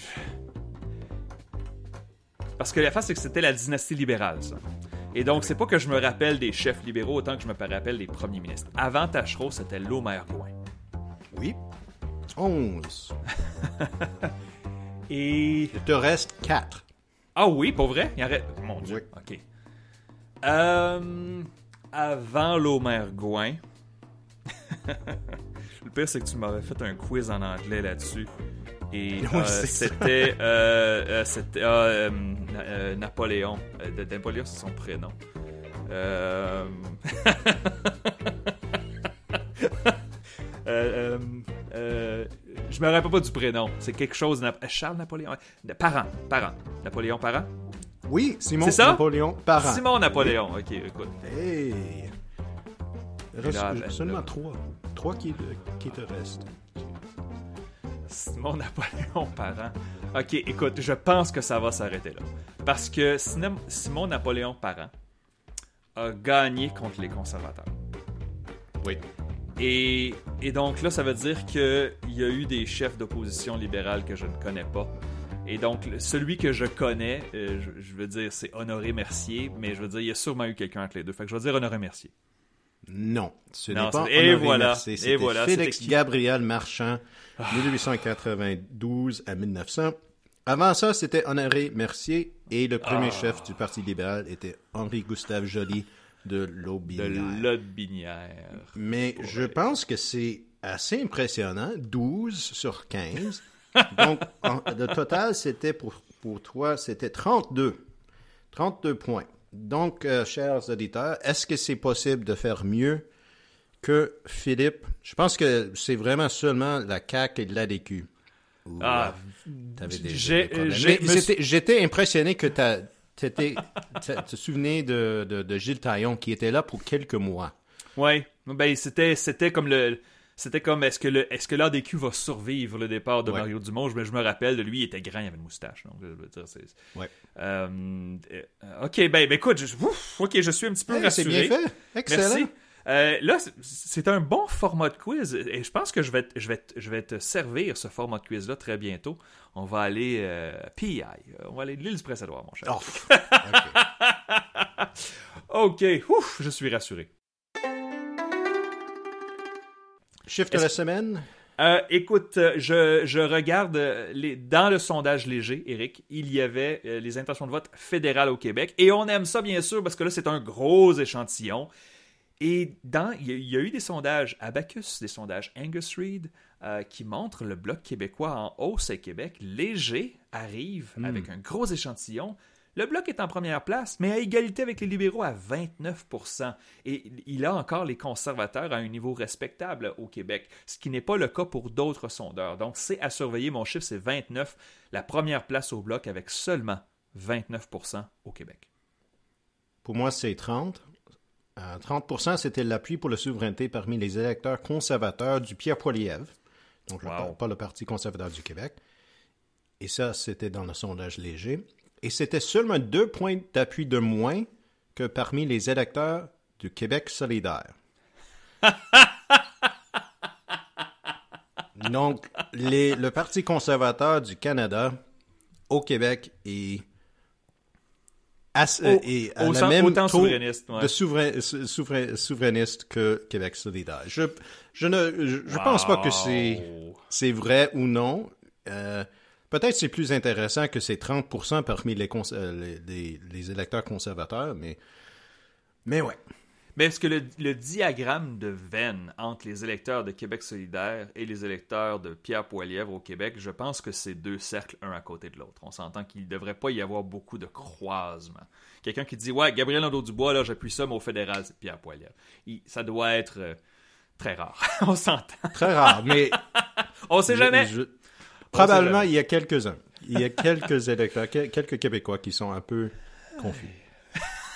[SPEAKER 1] Parce que la face, c'est que c'était la dynastie libérale, ça. Et donc, c'est pas que je me rappelle des chefs libéraux autant que je me rappelle des premiers ministres. Avant Tachereau, c'était Lomer Gouin.
[SPEAKER 2] Oui. 11.
[SPEAKER 1] Et.
[SPEAKER 2] Il te reste 4.
[SPEAKER 1] Ah oui, pour vrai? Il y en reste- Mon Dieu. OK. Euh, avant Lomer Gouin. Le pire, c'est que tu m'avais fait un quiz en anglais là-dessus. Et
[SPEAKER 2] Oui,
[SPEAKER 1] euh, c'était euh, euh, ah, Na- Napoléon. De- Napoléon, c'est son prénom. Je me rappelle pas du prénom. C'est quelque chose. Charles Napoléon. Parent. Parent. Napoléon Parent.
[SPEAKER 2] Oui, Simon
[SPEAKER 1] ça?
[SPEAKER 2] Napoléon Parent.
[SPEAKER 1] Simon Napoléon. Ok, écoute.
[SPEAKER 2] Hey. Reste seulement trois. Trois qui, qui te restent.
[SPEAKER 1] Simon Napoléon Parent. Ok, écoute, je pense que ça va s'arrêter là. Parce que Simon Napoléon Parent a gagné contre les conservateurs.
[SPEAKER 2] Oui.
[SPEAKER 1] Et, donc là, ça veut dire qu'il y a eu des chefs d'opposition libérale que je ne connais pas. Et donc, celui que je connais, euh, je, veux dire, c'est Honoré Mercier, mais je veux dire, il y a sûrement eu quelqu'un entre les deux. Fait que je veux dire Honoré Mercier.
[SPEAKER 2] Non, ce n'est pas
[SPEAKER 1] et voilà, et
[SPEAKER 2] voilà, Félix Gabriel Marchand, 1892 à 1900. Avant ça, c'était Honoré Mercier et le premier ah. chef du Parti libéral était Henri-Gustave Joly de
[SPEAKER 1] Lotbinière.
[SPEAKER 2] Mais je pense que c'est assez impressionnant, 12 sur 15. Donc, le total, c'était pour, pour toi, c'était 32. 32 points. Donc, euh, chers auditeurs, est-ce que c'est possible de faire mieux que Philippe? Je pense que c'est vraiment seulement la CAQ et l'ADQ.
[SPEAKER 1] Ah,
[SPEAKER 2] J'étais impressionné que tu te souvenais de, de, Gilles Taillon qui était là pour quelques mois.
[SPEAKER 1] Oui, ben, c'était comme le c'était comme est-ce que le est-ce que l'ADQ va survivre le départ de Mario Dumont? Je, je, me rappelle de lui il était grand il avait une moustache donc je veux dire c'est
[SPEAKER 2] ouais.
[SPEAKER 1] Euh, ok ben, ben écoute je, ok je suis un petit peu rassuré
[SPEAKER 2] c'est bien fait excellent
[SPEAKER 1] Merci. Euh, là, c'est un bon format de quiz et je pense que je vais, je vais, je vais te servir ce format de quiz-là très bientôt. On va aller euh, PI, on va aller de l'île du Prince-Édouard, mon cher.
[SPEAKER 2] Oh,
[SPEAKER 1] ok, Ouf, je suis rassuré.
[SPEAKER 2] Chiffre de la semaine?
[SPEAKER 1] Euh, écoute, je, je regarde euh, les, dans le sondage léger, Eric, il y avait euh, les intentions de vote fédérales au Québec. Et on aime ça, bien sûr, parce que là, c'est un gros échantillon. Et dans, il y, a, eu des sondages Abacus, des sondages Angus Reid, qui montrent le Bloc québécois en hausse à Québec. Léger arrive hmm. avec un gros échantillon. Le Bloc est en première place, mais à égalité avec les libéraux à 29% Et il a encore les conservateurs à un niveau respectable au Québec, ce qui n'est pas le cas pour d'autres sondeurs. Donc, c'est à surveiller. Mon chiffre, c'est 29, la première place au Bloc avec seulement 29% au Québec.
[SPEAKER 2] Pour moi, c'est 30. 30% euh, c'était l'appui pour la souveraineté parmi les électeurs conservateurs du Pierre Poilievre, donc pas le Parti conservateur du Québec. Et ça, c'était dans le sondage léger et c'était seulement deux points d'appui de moins que parmi les électeurs du Québec solidaire. Donc, le Parti conservateur du Canada au Québec est,
[SPEAKER 1] et à la même
[SPEAKER 2] taux
[SPEAKER 1] souverainiste,
[SPEAKER 2] de souverainiste que Québec solidaire. Je, je ne je, pense pas que c'est c'est vrai ou non. Euh, Peut-être c'est plus intéressant que c'est 30% parmi euh, les, les, électeurs conservateurs, mais, mais ouais.
[SPEAKER 1] Mais est-ce que le, diagramme de Venn entre les électeurs de Québec solidaire et les électeurs de Pierre Poilièvre au Québec, je pense que c'est deux cercles un à côté de l'autre. On s'entend qu'il ne devrait pas y avoir beaucoup de croisements. Quelqu'un qui dit Ouais, Gabriel Nadeau-Dubois, là, j'appuie ça, mais au fédéral, c'est Pierre Poilièvre. ça doit être euh, très rare. On s'entend.
[SPEAKER 2] Très rare, mais.
[SPEAKER 1] On sait jamais.
[SPEAKER 2] Probablement, il y a quelques-uns. Il y a quelques électeurs, quelques Québécois qui sont un peu confus.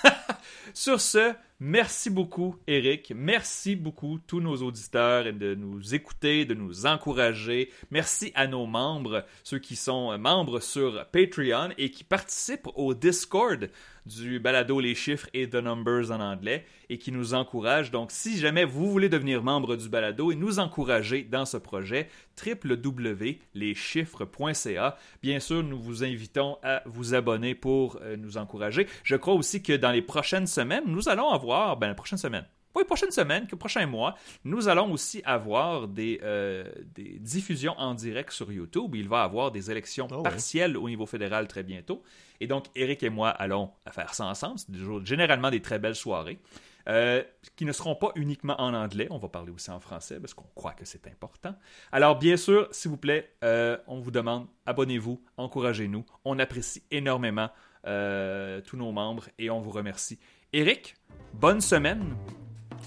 [SPEAKER 1] Sur ce, merci beaucoup, Eric. Merci beaucoup, tous nos auditeurs, de nous écouter, de nous encourager. Merci à nos membres, ceux qui sont membres sur Patreon et qui participent au Discord du balado Les chiffres et The Numbers en anglais et qui nous encourage. Donc, si jamais vous voulez devenir membre du balado et nous encourager dans ce projet, www.leschiffres.ca. Bien sûr, nous vous invitons à vous abonner pour euh, nous encourager. Je crois aussi que dans les prochaines semaines, nous allons avoir, ben, la prochaine semaine, oui, prochaine semaine, que prochain mois, nous allons aussi avoir des, euh, des, diffusions en direct sur YouTube. Il va y avoir des élections ah partielles au niveau fédéral très bientôt. Et donc, Eric et moi allons faire ça ensemble. C'est généralement des très belles soirées. Euh, qui ne seront pas uniquement en anglais. On va parler aussi en français parce qu'on croit que c'est important. Alors, bien sûr, s'il vous plaît, euh, on vous demande, abonnez-vous, encouragez-nous. On apprécie énormément euh, tous nos membres et on vous remercie. Eric, bonne semaine.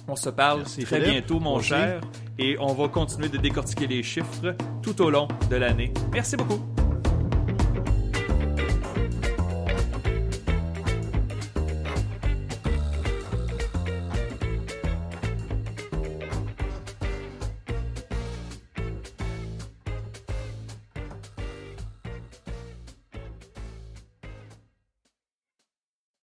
[SPEAKER 1] On se parle très bientôt, mon cher, et on va continuer de décortiquer les chiffres tout au long de l'année. Merci beaucoup.